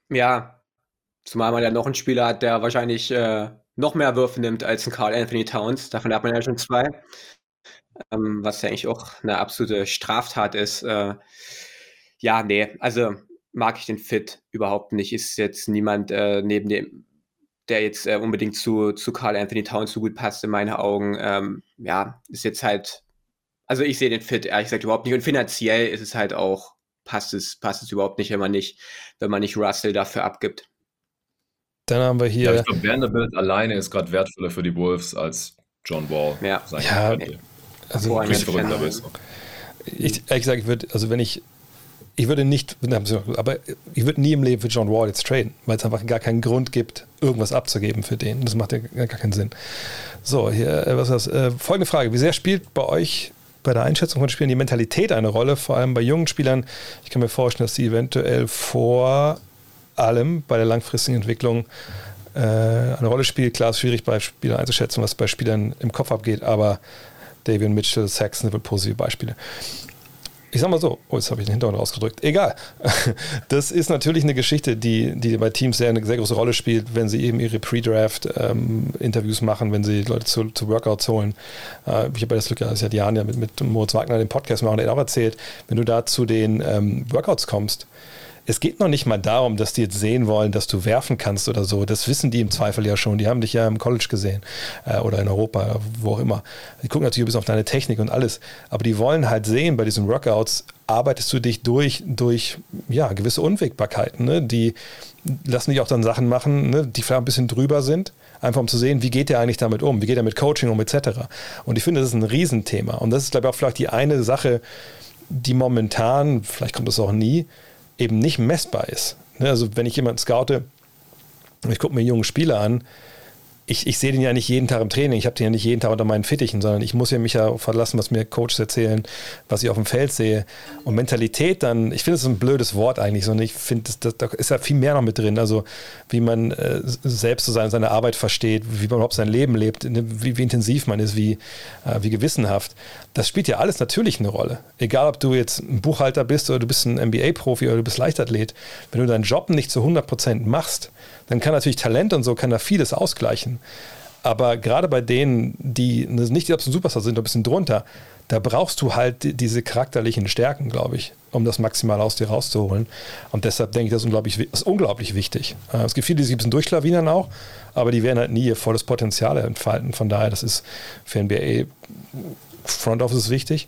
Ja, zumal man ja noch einen Spieler hat, der wahrscheinlich äh, noch mehr Würfe nimmt als ein Carl Anthony Towns. Davon hat man ja schon zwei. Ähm, was ja eigentlich auch eine absolute Straftat ist. Äh, ja, nee, also mag ich den Fit überhaupt nicht. Ist jetzt niemand äh, neben dem, der jetzt äh, unbedingt zu, zu Carl Anthony Towns so gut passt in meinen Augen. Ähm, ja, ist jetzt halt, also ich sehe den Fit ehrlich gesagt überhaupt nicht. Und finanziell ist es halt auch, passt es, passt es überhaupt nicht, wenn man nicht, wenn man nicht Russell dafür abgibt. Dann haben wir hier. Ja, ich glaube, Vanderbilt alleine ist gerade wertvoller für die Wolves als John Wall. Ja, ja also ich, ich, ehrlich gesagt, ich würde, also wenn ich, ich würde nicht, aber ich würde nie im Leben für John Wall jetzt traden, weil es einfach gar keinen Grund gibt, irgendwas abzugeben für den. Das macht ja gar keinen Sinn. So, hier, äh, was ist das? Äh, folgende Frage: Wie sehr spielt bei euch bei der Einschätzung von Spielern die Mentalität eine Rolle, vor allem bei jungen Spielern? Ich kann mir vorstellen, dass sie eventuell vor allem bei der langfristigen Entwicklung äh, eine Rolle spielt. Klar, ist schwierig bei Spielern einzuschätzen, was bei Spielern im Kopf abgeht, aber David Mitchell, Saxon sind positive Beispiele. Ich sag mal so, oh, jetzt habe ich den Hintergrund rausgedrückt. Egal. Das ist natürlich eine Geschichte, die, die bei Teams sehr, eine sehr große Rolle spielt, wenn sie eben ihre Pre-Draft-Interviews ähm, machen, wenn sie Leute zu, zu Workouts holen. Äh, ich habe das Glück, dass seit Jahren ja mit, mit Moritz Wagner den Podcast machen, der hat auch erzählt, wenn du da zu den ähm, Workouts kommst, es geht noch nicht mal darum, dass die jetzt sehen wollen, dass du werfen kannst oder so. Das wissen die im Zweifel ja schon. Die haben dich ja im College gesehen äh, oder in Europa, wo auch immer. Die gucken natürlich bis auf deine Technik und alles. Aber die wollen halt sehen, bei diesen Workouts arbeitest du dich durch, durch ja, gewisse Unwägbarkeiten. Ne? Die lassen dich auch dann Sachen machen, ne? die vielleicht ein bisschen drüber sind einfach um zu sehen, wie geht der eigentlich damit um, wie geht er mit Coaching um, etc. Und ich finde, das ist ein Riesenthema. Und das ist, glaube ich, auch vielleicht die eine Sache, die momentan, vielleicht kommt das auch nie, eben nicht messbar ist. Ne, also wenn ich jemanden scoute, ich gucke mir junge Spieler an, ich, ich sehe den ja nicht jeden Tag im Training, ich habe den ja nicht jeden Tag unter meinen Fittichen, sondern ich muss ja mich ja verlassen, was mir Coaches erzählen, was ich auf dem Feld sehe. Und Mentalität dann, ich finde es ein blödes Wort eigentlich, sondern ich finde, da ist ja viel mehr noch mit drin. Also wie man äh, selbst so seine, seine Arbeit versteht, wie man überhaupt sein Leben lebt, ne, wie, wie intensiv man ist, wie, äh, wie gewissenhaft. Das spielt ja alles natürlich eine Rolle. Egal, ob du jetzt ein Buchhalter bist oder du bist ein NBA-Profi oder du bist Leichtathlet. Wenn du deinen Job nicht zu 100% machst, dann kann natürlich Talent und so kann da vieles ausgleichen. Aber gerade bei denen, die nicht die absoluten Superstars sind, ein bisschen drunter, da brauchst du halt diese charakterlichen Stärken, glaube ich, um das maximal aus dir rauszuholen. Und deshalb denke ich, das ist unglaublich, ist unglaublich wichtig. Äh, es gibt viele, die sich ein bisschen durchschlawinern auch, aber die werden halt nie ihr volles Potenzial entfalten. Von daher, das ist für NBA Front Office wichtig,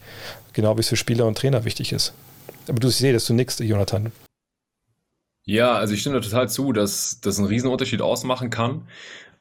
genau wie es für Spieler und Trainer wichtig ist. Aber du siehst, dass du nix, Jonathan. Ja, also ich stimme da total zu, dass das einen Riesenunterschied ausmachen kann.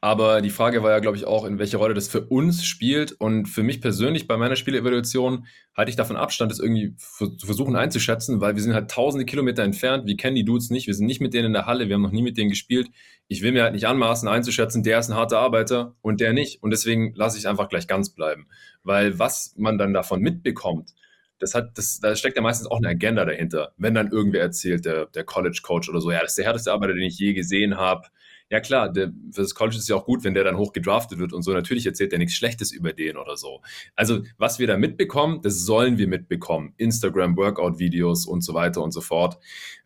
Aber die Frage war ja, glaube ich, auch, in welche Rolle das für uns spielt. Und für mich persönlich bei meiner Spielevaluation halte ich davon Abstand, das irgendwie zu versuchen einzuschätzen, weil wir sind halt tausende Kilometer entfernt. Wir kennen die Dudes nicht. Wir sind nicht mit denen in der Halle. Wir haben noch nie mit denen gespielt. Ich will mir halt nicht anmaßen, einzuschätzen, der ist ein harter Arbeiter und der nicht. Und deswegen lasse ich es einfach gleich ganz bleiben. Weil was man dann davon mitbekommt, das hat, das, da steckt ja meistens auch eine Agenda dahinter. Wenn dann irgendwer erzählt, der, der College Coach oder so, ja, das ist der härteste Arbeiter, den ich je gesehen habe. Ja klar, der, für das College ist es ja auch gut, wenn der dann hoch gedraftet wird und so. Natürlich erzählt er nichts Schlechtes über den oder so. Also was wir da mitbekommen, das sollen wir mitbekommen. Instagram, Workout-Videos und so weiter und so fort.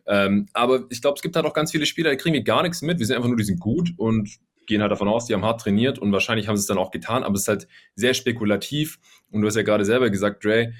Ähm, aber ich glaube, es gibt halt auch ganz viele Spieler, die kriegen wir gar nichts mit. Wir sind einfach nur, die sind gut und gehen halt davon aus, die haben hart trainiert und wahrscheinlich haben sie es dann auch getan, aber es ist halt sehr spekulativ. Und du hast ja gerade selber gesagt, Dre,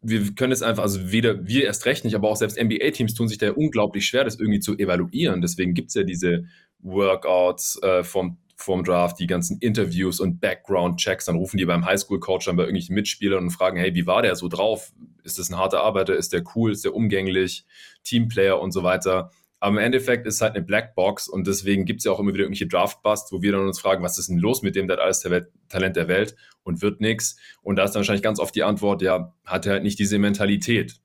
wir können es einfach, also weder wir erst recht nicht, aber auch selbst NBA-Teams tun sich da unglaublich schwer, das irgendwie zu evaluieren. Deswegen gibt es ja diese Workouts äh, vom, vom Draft, die ganzen Interviews und Background-Checks. Dann rufen die beim Highschool-Coach dann bei irgendwelchen Mitspielern und fragen, hey, wie war der so drauf? Ist das ein harter Arbeiter? Ist der cool? Ist der umgänglich? Teamplayer und so weiter. Aber im Endeffekt ist es halt eine Blackbox und deswegen gibt es ja auch immer wieder irgendwelche Draft-Busts, wo wir dann uns fragen, was ist denn los mit dem, der hat alles Talent der Welt und wird nichts. Und da ist dann wahrscheinlich ganz oft die Antwort, ja, hat er halt nicht diese Mentalität,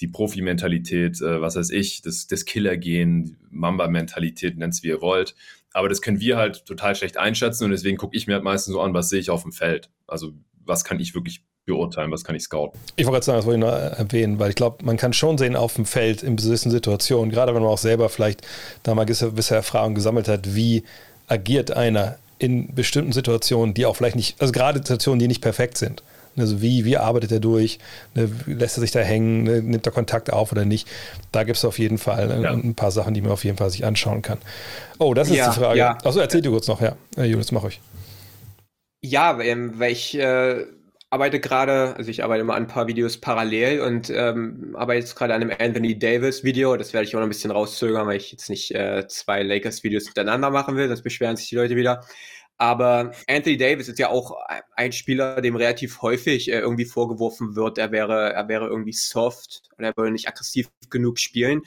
die Profi-Mentalität, äh, was weiß ich, das, das Killer-Gen, Mamba-Mentalität, nennt es wie ihr wollt. Aber das können wir halt total schlecht einschätzen und deswegen gucke ich mir halt meistens so an, was sehe ich auf dem Feld. Also was kann ich wirklich beurteilen, was kann ich scouten. Ich wollte gerade sagen, das wollte ich noch erwähnen, weil ich glaube, man kann schon sehen auf dem Feld in gewissen Situationen, gerade wenn man auch selber vielleicht da mal gewisse Erfahrungen gesammelt hat, wie agiert einer in bestimmten Situationen, die auch vielleicht nicht, also gerade Situationen, die nicht perfekt sind. Also wie, wie arbeitet er durch? Ne, lässt er sich da hängen? Ne, nimmt er Kontakt auf oder nicht? Da gibt es auf jeden Fall ja. ein paar Sachen, die man auf jeden Fall sich anschauen kann. Oh, das ist ja, die Frage. Ja. Achso, erzähl dir kurz noch, ja. Julius, mach ich. Ja, ähm, weil ich äh, arbeite gerade, also ich arbeite immer an ein paar Videos parallel und ähm, arbeite jetzt gerade an einem Anthony Davis Video. Das werde ich auch noch ein bisschen rauszögern, weil ich jetzt nicht äh, zwei Lakers Videos miteinander machen will, sonst beschweren sich die Leute wieder. Aber Anthony Davis ist ja auch ein Spieler, dem relativ häufig äh, irgendwie vorgeworfen wird, er wäre, er wäre irgendwie soft oder er würde nicht aggressiv genug spielen.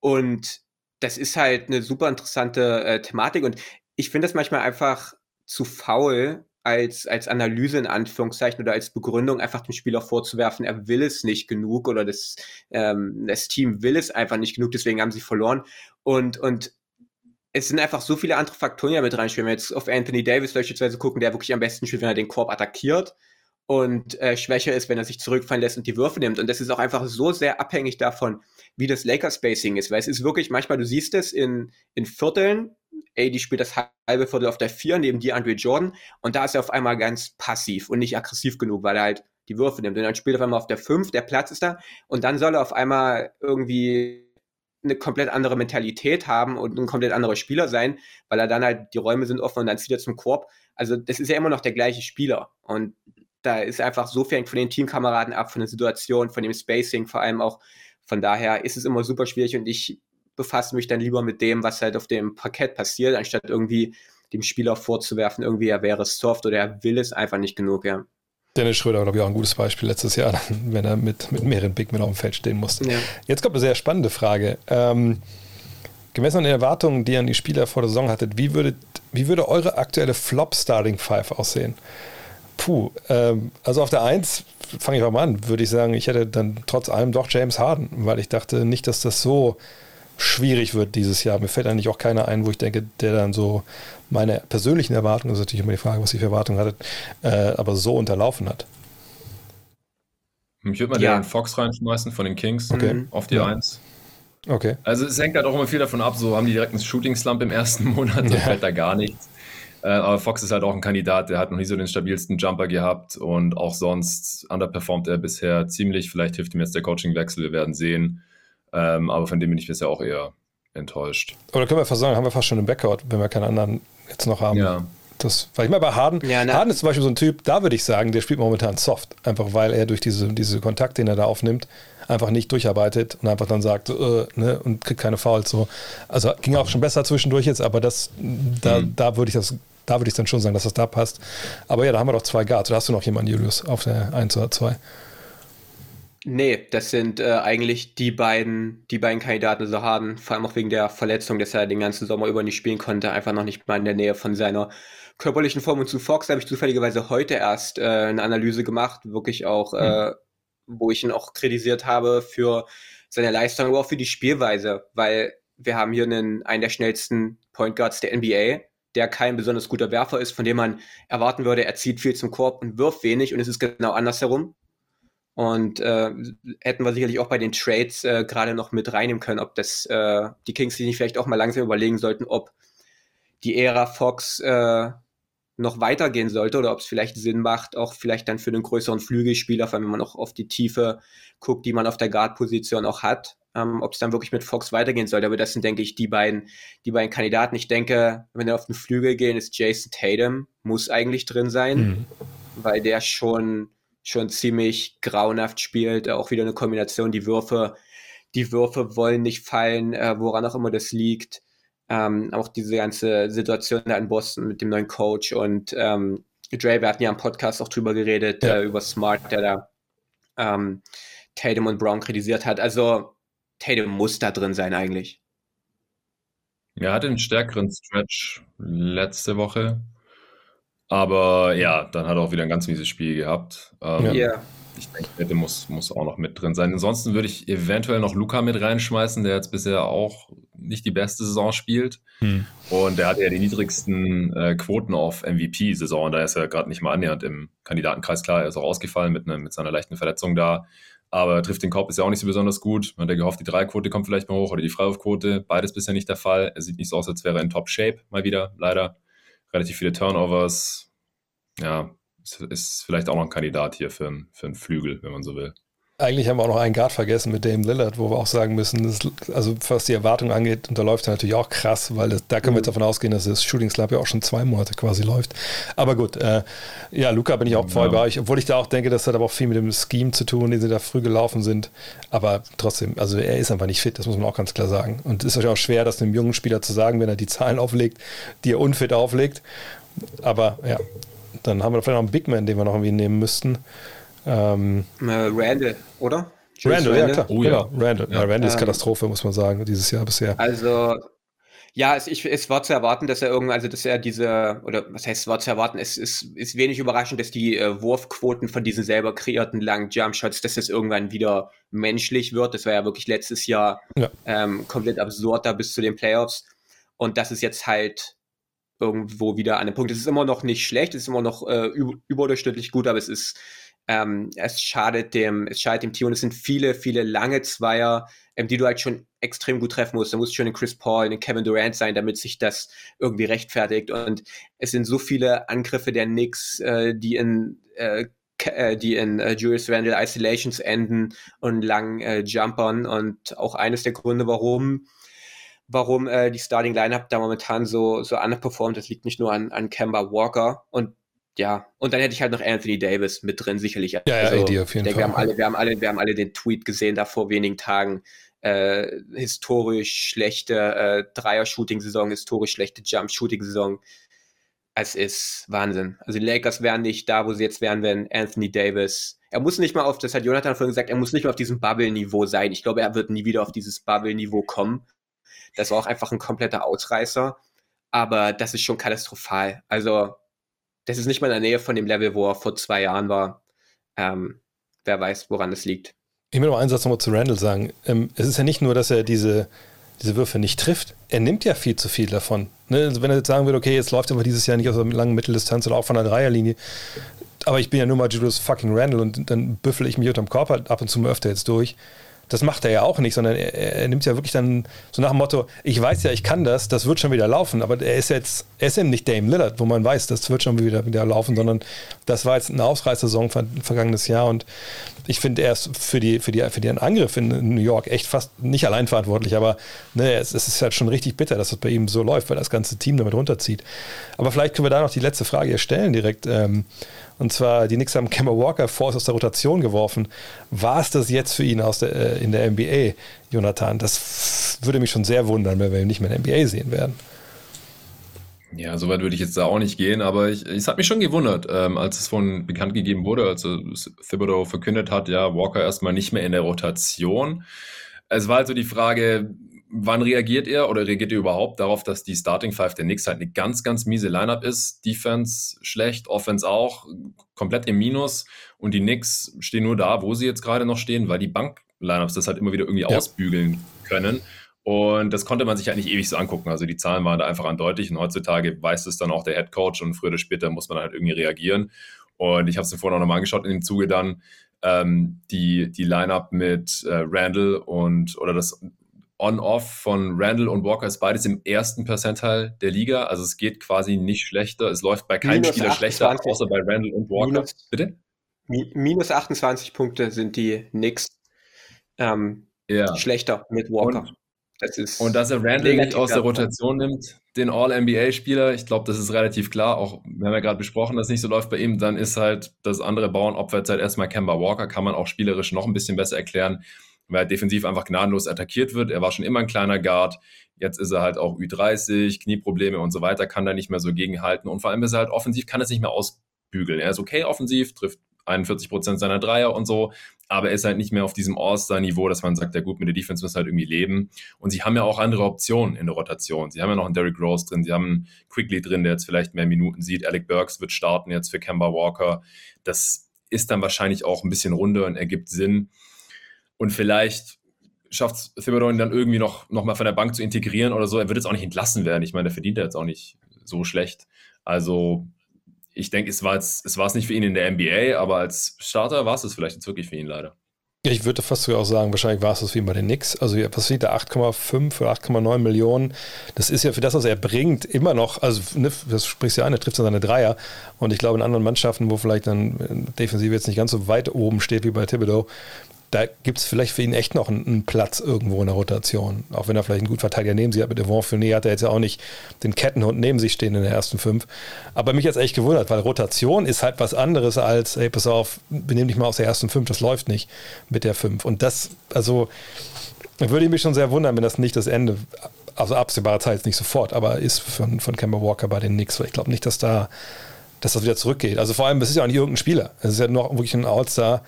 Und das ist halt eine super interessante äh, Thematik und ich finde das manchmal einfach zu faul, als, als Analyse in Anführungszeichen oder als Begründung einfach dem Spieler vorzuwerfen, er will es nicht genug oder das, ähm, das Team will es einfach nicht genug, deswegen haben sie verloren. Und, und es sind einfach so viele andere Faktoren, ja mit reinspielen. Wenn wir jetzt auf Anthony Davis beispielsweise gucken, der wirklich am besten spielt, wenn er den Korb attackiert und äh, schwächer ist, wenn er sich zurückfallen lässt und die Würfe nimmt. Und das ist auch einfach so sehr abhängig davon, wie das Lakers-Spacing ist. Weil es ist wirklich, manchmal, du siehst es in, in Vierteln, die spielt das halbe Viertel auf der Vier neben die Andre Jordan und da ist er auf einmal ganz passiv und nicht aggressiv genug, weil er halt die Würfe nimmt. Und dann spielt er auf einmal auf der Fünf, der Platz ist da und dann soll er auf einmal irgendwie eine komplett andere Mentalität haben und ein komplett anderer Spieler sein, weil er dann halt, die Räume sind offen und dann zieht er zum Korb. Also das ist ja immer noch der gleiche Spieler und da ist einfach so viel von den Teamkameraden ab, von der Situation, von dem Spacing vor allem auch. Von daher ist es immer super schwierig und ich befasse mich dann lieber mit dem, was halt auf dem Parkett passiert, anstatt irgendwie dem Spieler vorzuwerfen, irgendwie er wäre soft oder er will es einfach nicht genug, ja. Dennis Schröder, glaube ich, auch ein gutes Beispiel letztes Jahr, wenn er mit, mit mehreren Big Men auf dem Feld stehen musste. Ja. Jetzt kommt eine sehr spannende Frage. Ähm, gemessen an den Erwartungen, die ihr an die Spieler vor der Saison hattet, wie, würdet, wie würde eure aktuelle Flop-Starting Five aussehen? Puh, ähm, also auf der Eins fange ich mal an, würde ich sagen, ich hätte dann trotz allem doch James Harden, weil ich dachte nicht, dass das so schwierig wird dieses Jahr. Mir fällt eigentlich auch keiner ein, wo ich denke, der dann so meine persönlichen Erwartungen, das ist natürlich immer die Frage, was ich für Erwartungen hatte, äh, aber so unterlaufen hat. Ich würde mal ja. den Fox reinschmeißen von den Kings okay. auf die ja. 1. Okay. Also es hängt halt auch immer viel davon ab, so haben die direkt einen Shooting-Slump im ersten Monat, dann ja. fällt da gar nichts. Äh, aber Fox ist halt auch ein Kandidat, der hat noch nie so den stabilsten Jumper gehabt und auch sonst underperformt er bisher ziemlich. Vielleicht hilft ihm jetzt der Coachingwechsel, wir werden sehen. Ähm, aber von dem bin ich bisher auch eher enttäuscht. Oder können wir fast sagen, haben wir fast schon einen Backcourt, wenn wir keinen anderen jetzt noch haben. Ja. Das, weil ich mal bei Harden, ja, ne? Harden ist zum Beispiel so ein Typ, da würde ich sagen, der spielt momentan soft. Einfach weil er durch diese, diese Kontakte, den er da aufnimmt, einfach nicht durcharbeitet und einfach dann sagt, äh, ne, und kriegt keine Fouls. So. Also ging auch schon besser zwischendurch jetzt, aber das, da, mhm. da würde ich das, da würde ich dann schon sagen, dass das da passt. Aber ja, da haben wir doch zwei Guards. Oder hast du noch jemanden, Julius, auf der 1 oder 2? Nee, das sind äh, eigentlich die beiden, die beiden Kandidaten, so Harden, vor allem auch wegen der Verletzung, dass er den ganzen Sommer über nicht spielen konnte, einfach noch nicht mal in der Nähe von seiner körperlichen Form. Und zu Fox habe ich zufälligerweise heute erst äh, eine Analyse gemacht, wirklich auch, mhm. äh, wo ich ihn auch kritisiert habe für seine Leistung, aber auch für die Spielweise, weil wir haben hier einen, einen der schnellsten Point Guards der NBA, der kein besonders guter Werfer ist, von dem man erwarten würde, er zieht viel zum Korb und wirft wenig und es ist genau andersherum. Und äh, hätten wir sicherlich auch bei den Trades äh, gerade noch mit reinnehmen können, ob das äh, die Kings sich nicht vielleicht auch mal langsam überlegen sollten, ob die Ära Fox äh, noch weitergehen sollte oder ob es vielleicht Sinn macht, auch vielleicht dann für einen größeren Flügelspieler, vor allem wenn man auch auf die Tiefe guckt, die man auf der Guard-Position auch hat, ähm, ob es dann wirklich mit Fox weitergehen sollte. Aber das sind, denke ich, die beiden, die beiden Kandidaten. Ich denke, wenn wir auf den Flügel gehen, ist Jason Tatum, muss eigentlich drin sein, mhm. weil der schon schon ziemlich grauenhaft spielt. Auch wieder eine Kombination, die Würfe, die Würfe wollen nicht fallen, äh, woran auch immer das liegt. Ähm, auch diese ganze Situation da in Boston mit dem neuen Coach und ähm, Dre, wir hatten ja im Podcast auch drüber geredet, ja. äh, über Smart, der da ähm, Tatum und Brown kritisiert hat. Also Tatum muss da drin sein eigentlich. Er hatte einen stärkeren Stretch letzte Woche. Aber ja, dann hat er auch wieder ein ganz mieses Spiel gehabt. Ähm, ja. Ich denke, Wette muss, muss auch noch mit drin sein. Ansonsten würde ich eventuell noch Luca mit reinschmeißen, der jetzt bisher auch nicht die beste Saison spielt. Hm. Und der hat ja die niedrigsten äh, Quoten auf MVP-Saison. Da ist er gerade nicht mal annähernd im Kandidatenkreis. Klar, er ist auch ausgefallen mit, ne, mit seiner leichten Verletzung da. Aber er trifft den Korb ist ja auch nicht so besonders gut. Man hat ja gehofft, die Dreiquote kommt vielleicht mal hoch oder die Freiwurfquote. Beides bisher nicht der Fall. Er sieht nicht so aus, als wäre er in Top-Shape mal wieder, leider relativ viele Turnovers. Ja, ist vielleicht auch noch ein Kandidat hier für, für einen Flügel, wenn man so will. Eigentlich haben wir auch noch einen Guard vergessen mit Dame Lillard, wo wir auch sagen müssen, das, also was die Erwartung angeht, unterläuft er natürlich auch krass, weil das, da können wir jetzt davon ausgehen, dass das Shooting Slab ja auch schon zwei Monate quasi läuft. Aber gut, äh, ja, Luca bin ich auch voll ja. bei euch, obwohl ich da auch denke, das hat aber auch viel mit dem Scheme zu tun, den sie da früh gelaufen sind. Aber trotzdem, also er ist einfach nicht fit, das muss man auch ganz klar sagen. Und es ist natürlich auch schwer, das einem jungen Spieler zu sagen, wenn er die Zahlen auflegt, die er unfit auflegt. Aber ja, dann haben wir vielleicht noch einen Big Man, den wir noch irgendwie nehmen müssten. Ähm, äh, Randall, oder? Randall, ja klar. Oh, genau, ja. Randall. Ja. Randall ist Katastrophe, muss man sagen, dieses Jahr bisher. Also, ja, es, ich, es war zu erwarten, dass er irgendwann, also dass er diese, oder was heißt, es war zu erwarten, es ist, ist wenig überraschend, dass die äh, Wurfquoten von diesen selber kreierten langen Jumpshots, dass das irgendwann wieder menschlich wird. Das war ja wirklich letztes Jahr ja. ähm, komplett absurd da bis zu den Playoffs. Und das ist jetzt halt irgendwo wieder an dem Punkt. Es ist immer noch nicht schlecht, es ist immer noch äh, überdurchschnittlich gut, aber es ist, ähm, es schadet dem, es schadet dem Team und es sind viele, viele lange Zweier, ähm, die du halt schon extrem gut treffen musst. Da muss schon ein Chris Paul, ein Kevin Durant sein, damit sich das irgendwie rechtfertigt. Und es sind so viele Angriffe der Knicks, äh, die in äh, äh die in äh, Julius Randle Isolations enden und langen äh, Jumpern und auch eines der Gründe, warum warum äh, die Starting Lineup da momentan so so underperformt. Das liegt nicht nur an, an Kemba Walker und ja, und dann hätte ich halt noch Anthony Davis mit drin, sicherlich. Ja, also, ja, AD auf jeden denke, Fall. Wir haben, alle, wir, haben alle, wir haben alle den Tweet gesehen da vor wenigen Tagen. Äh, historisch schlechte äh, Dreier-Shooting-Saison, historisch schlechte Jump-Shooting-Saison. Es ist Wahnsinn. Also die Lakers wären nicht da, wo sie jetzt wären, wenn Anthony Davis. Er muss nicht mal auf, das hat Jonathan vorhin gesagt, er muss nicht mal auf diesem Bubble-Niveau sein. Ich glaube, er wird nie wieder auf dieses Bubble-Niveau kommen. Das war auch einfach ein kompletter Ausreißer. Aber das ist schon katastrophal. Also, das ist nicht mal in der Nähe von dem Level, wo er vor zwei Jahren war. Ähm, wer weiß, woran es liegt. Ich will noch einen Satz nochmal zu Randall sagen. Ähm, es ist ja nicht nur, dass er diese diese Würfe nicht trifft. Er nimmt ja viel zu viel davon. Ne? Also wenn er jetzt sagen würde, okay, jetzt läuft aber dieses Jahr nicht aus einer langen Mitteldistanz oder auch von der Dreierlinie, aber ich bin ja nur mal Julius fucking Randall und dann büffel ich mich unterm Körper ab und zu mal öfter jetzt durch. Das macht er ja auch nicht, sondern er, er, nimmt ja wirklich dann so nach dem Motto, ich weiß ja, ich kann das, das wird schon wieder laufen, aber er ist jetzt, er ist eben nicht Dame Lillard, wo man weiß, das wird schon wieder, wieder laufen, sondern das war jetzt eine Ausreißsaison ver vergangenes Jahr. Und ich finde, er ist für, die, für, die, für den Angriff in New York echt fast nicht allein verantwortlich, aber ne, es, es ist halt schon richtig bitter, dass es bei ihm so läuft, weil das ganze Team damit runterzieht. Aber vielleicht können wir da noch die letzte Frage stellen direkt. Ähm, und zwar, die Knicks haben Kemba Walker vor aus der Rotation geworfen. War es das jetzt für ihn aus der, äh, in der NBA, Jonathan? Das würde mich schon sehr wundern, wenn wir ihn nicht mehr in der NBA sehen werden. Ja, so weit würde ich jetzt da auch nicht gehen, aber ich, es hat mich schon gewundert, ähm, als es von bekannt gegeben wurde, als Thibodeau verkündet hat, ja, Walker erstmal nicht mehr in der Rotation. Es war also die Frage, wann reagiert er oder reagiert er überhaupt darauf, dass die Starting Five der Knicks halt eine ganz, ganz miese Lineup ist? Defense schlecht, Offense auch, komplett im Minus und die Knicks stehen nur da, wo sie jetzt gerade noch stehen, weil die Bank-Lineups das halt immer wieder irgendwie ja. ausbügeln können. Und das konnte man sich halt nicht ewig so angucken. Also die Zahlen waren da einfach eindeutig und heutzutage weiß es dann auch der Head Coach und früher oder später muss man halt irgendwie reagieren. Und ich habe es mir vorhin auch nochmal angeschaut in dem Zuge dann, ähm, die, die Line-Up mit äh, Randall und oder das On-Off von Randall und Walker ist beides im ersten Percentile der Liga. Also es geht quasi nicht schlechter. Es läuft bei keinem minus Spieler 28. schlechter, außer bei Randall und Walker. Minus, Bitte? Minus 28 Punkte sind die Knicks ähm, ja. schlechter mit Walker. Und, das und dass er Randall nicht aus der Rotation nimmt, den All-NBA-Spieler, ich glaube, das ist relativ klar. Auch wir haben ja gerade besprochen, dass es nicht so läuft bei ihm, dann ist halt das andere Bauernopfer jetzt halt erstmal Kemba Walker, kann man auch spielerisch noch ein bisschen besser erklären weil er defensiv einfach gnadenlos attackiert wird. Er war schon immer ein kleiner Guard. Jetzt ist er halt auch Ü30, Knieprobleme und so weiter, kann da nicht mehr so gegenhalten. Und vor allem ist er halt offensiv, kann es nicht mehr ausbügeln. Er ist okay offensiv, trifft 41 Prozent seiner Dreier und so, aber er ist halt nicht mehr auf diesem All-Star-Niveau, dass man sagt, ja gut, mit der Defense muss halt irgendwie leben. Und sie haben ja auch andere Optionen in der Rotation. Sie haben ja noch einen Derrick Rose drin, sie haben einen Quickly drin, der jetzt vielleicht mehr Minuten sieht. Alec Burks wird starten jetzt für Kemba Walker. Das ist dann wahrscheinlich auch ein bisschen runder und ergibt Sinn. Und vielleicht schafft Thibodeau ihn dann irgendwie noch, noch mal von der Bank zu integrieren oder so. Er wird jetzt auch nicht entlassen werden. Ich meine, der verdient ja jetzt auch nicht so schlecht. Also ich denke, es war jetzt, es war es nicht für ihn in der NBA, aber als Starter war es es vielleicht jetzt wirklich für ihn leider. Ich würde fast sogar auch sagen, wahrscheinlich war es das wie bei den Knicks. Also was liegt da 8,5 oder 8,9 Millionen? Das ist ja für das, was er bringt, immer noch, also ne, das sprichst du ja an, er trifft ja seine Dreier. Und ich glaube, in anderen Mannschaften, wo vielleicht dann defensiv jetzt nicht ganz so weit oben steht wie bei Thibodeau, da gibt es vielleicht für ihn echt noch einen, einen, Platz irgendwo in der Rotation. Auch wenn er vielleicht einen guten Verteidiger neben sich hat. Mit Devon Fournier hat er jetzt ja auch nicht den Kettenhund neben sich stehen in den ersten fünf. Aber mich hat es echt gewundert, weil Rotation ist halt was anderes als, ey, pass auf, benimm dich mal aus der ersten fünf, das läuft nicht mit der fünf. Und das, also, würde ich mich schon sehr wundern, wenn das nicht das Ende, also absehbare Zeit nicht sofort, aber ist von, von Kemba Walker bei den Knicks. Weil ich glaube nicht, dass da, dass das wieder zurückgeht. Also vor allem, es ist ja auch nicht irgendein Spieler. Es ist ja noch wirklich ein All-Star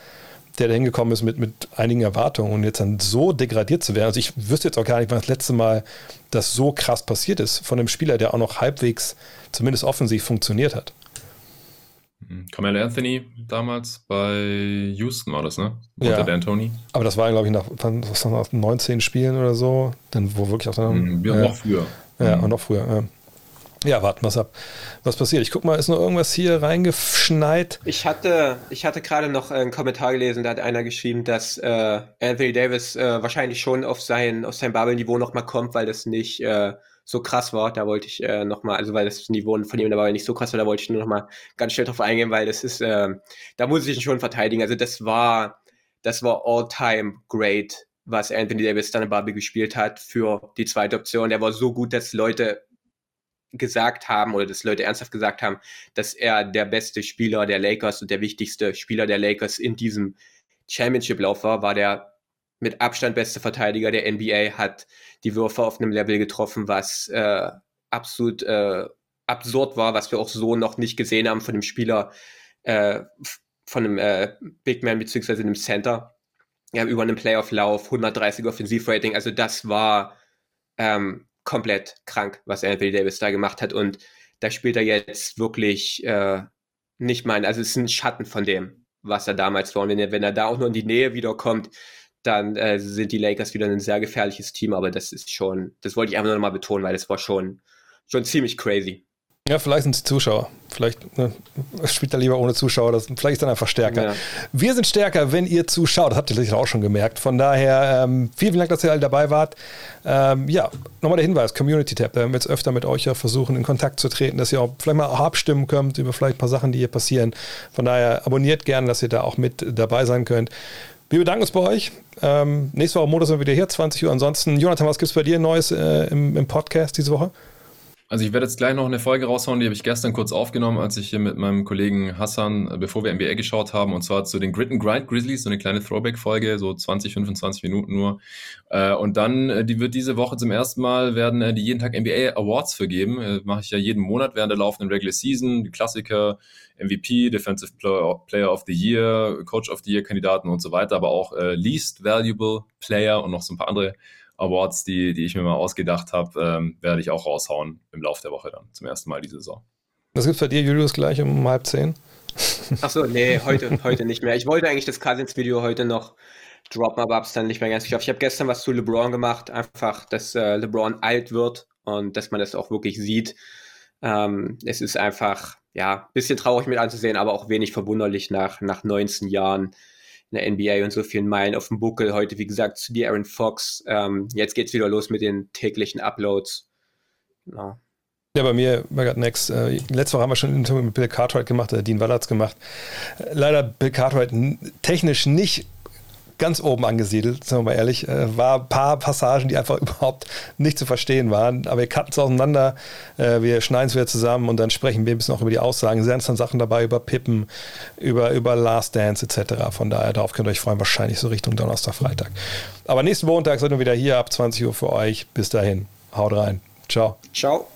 der da hingekommen ist mit, mit einigen Erwartungen und jetzt dann so degradiert zu werden. Also ich wüsste jetzt auch gar nicht, wann das letzte Mal das so krass passiert ist von einem Spieler, der auch noch halbwegs, zumindest offensiv, funktioniert hat. Mhm. Carmelo Anthony damals bei Houston war das, ne? Unter ja. D'Antoni. Aber das war, glaube ich, nach, nach 19 Spielen oder so, dann wo wirklich auch dann. Mhm, ja, noch früher. Ja, mhm. und noch früher. Ja. Ja, warten wir ab, was passiert. Ich guck mal, ist noch irgendwas hier reingeschneit? Ich hatte, ich hatte gerade noch einen Kommentar gelesen, da hat einer geschrieben, dass äh, Anthony Davis äh, wahrscheinlich schon auf sein, auf sein Bubble-Niveau nochmal kommt, weil das nicht äh, so krass war. Da wollte ich äh, nochmal, also weil das Niveau von ihm dabei nicht so krass war, da wollte ich nur nochmal ganz schnell drauf eingehen, weil das ist, äh, da muss ich ihn schon verteidigen. Also das war, das war all-time great, was Anthony Davis dann in Bubble gespielt hat für die zweite Option. Der war so gut, dass Leute gesagt haben oder dass Leute ernsthaft gesagt haben, dass er der beste Spieler der Lakers und der wichtigste Spieler der Lakers in diesem Championship-Lauf war, war der mit Abstand beste Verteidiger der NBA, hat die Würfe auf einem Level getroffen, was äh, absolut äh, absurd war, was wir auch so noch nicht gesehen haben von einem Spieler, äh, von einem äh, Big Man beziehungsweise einem Center. Ja, über einen Playoff-Lauf, 130 Offensivrating, also das war ähm, komplett krank, was Anthony Davis da gemacht hat. Und da spielt er jetzt wirklich äh, nicht mein, also es ist ein Schatten von dem, was er damals war. Und wenn er, wenn er da auch nur in die Nähe wiederkommt, dann äh, sind die Lakers wieder ein sehr gefährliches Team, aber das ist schon, das wollte ich einfach nur noch mal betonen, weil das war schon, schon ziemlich crazy. Ja, vielleicht sind es die Zuschauer. Vielleicht ne, spielt er lieber ohne Zuschauer. Das, vielleicht ist er einfach stärker. Ja. Wir sind stärker, wenn ihr zuschaut. Das habt ihr sicher auch schon gemerkt. Von daher, ähm, vielen, vielen Dank, dass ihr alle dabei wart. Ähm, ja, nochmal der Hinweis: Community Tab. Da werden wir jetzt öfter mit euch ja versuchen, in Kontakt zu treten, dass ihr auch vielleicht mal abstimmen könnt über vielleicht ein paar Sachen, die hier passieren. Von daher, abonniert gerne, dass ihr da auch mit dabei sein könnt. Wir bedanken uns bei euch. Ähm, nächste Woche Montag sind wir wieder hier, 20 Uhr. Ansonsten, Jonathan, was gibt es bei dir Neues äh, im, im Podcast diese Woche? Also ich werde jetzt gleich noch eine Folge raushauen, die habe ich gestern kurz aufgenommen, als ich hier mit meinem Kollegen Hassan, äh, bevor wir NBA geschaut haben, und zwar zu den Grit and Grind Grizzlies, so eine kleine Throwback-Folge, so 20, 25 Minuten nur. Äh, und dann, äh, die wird diese Woche zum ersten Mal, werden die jeden Tag NBA Awards vergeben. Mache ich ja jeden Monat während der laufenden Regular Season, die Klassiker, MVP, Defensive Player of the Year, Coach of the Year Kandidaten und so weiter, aber auch Least Valuable Player und noch so ein paar andere Awards, die, die ich mir mal ausgedacht habe, ähm, werde ich auch raushauen im Laufe der Woche dann zum ersten Mal diese Saison. Was gibt es bei dir, Julius, gleich um halb zehn? Achso, nee, heute, heute nicht mehr. Ich wollte eigentlich das Cousins-Video heute noch droppen, aber hab's dann nicht mehr ganz geschafft. Ich habe gestern was zu LeBron gemacht, einfach, dass äh, LeBron alt wird und dass man das auch wirklich sieht. Ähm, es ist einfach, ja, ein bisschen traurig mit anzusehen, aber auch wenig verwunderlich nach, nach 19 Jahren in der NBA und so vielen Meilen auf dem Buckel. Heute, wie gesagt, zu dir, Aaron Fox. Ähm, jetzt geht's wieder los mit den täglichen Uploads. Genau. Ja, bei mir, bei God Next, äh, letzte Woche haben wir schon ein Interview mit Bill Cartwright gemacht, äh, Dean Wallertz gemacht. Äh, leider Bill Cartwright technisch nicht ganz oben angesiedelt, sagen wir mal ehrlich. Äh, war ein paar Passagen, die einfach überhaupt nicht zu verstehen waren. Aber wir cutten es auseinander, äh, wir schneiden es wieder zusammen und dann sprechen wir ein bisschen auch über die Aussagen. Sehr dann Sachen dabei über Pippen, über, über Last Dance etc. Von daher, darauf könnt ihr euch freuen, wahrscheinlich so Richtung Donnerstag, Freitag. Aber nächsten Montag sind wir wieder hier ab 20 Uhr für euch. Bis dahin, haut rein. Ciao. Ciao.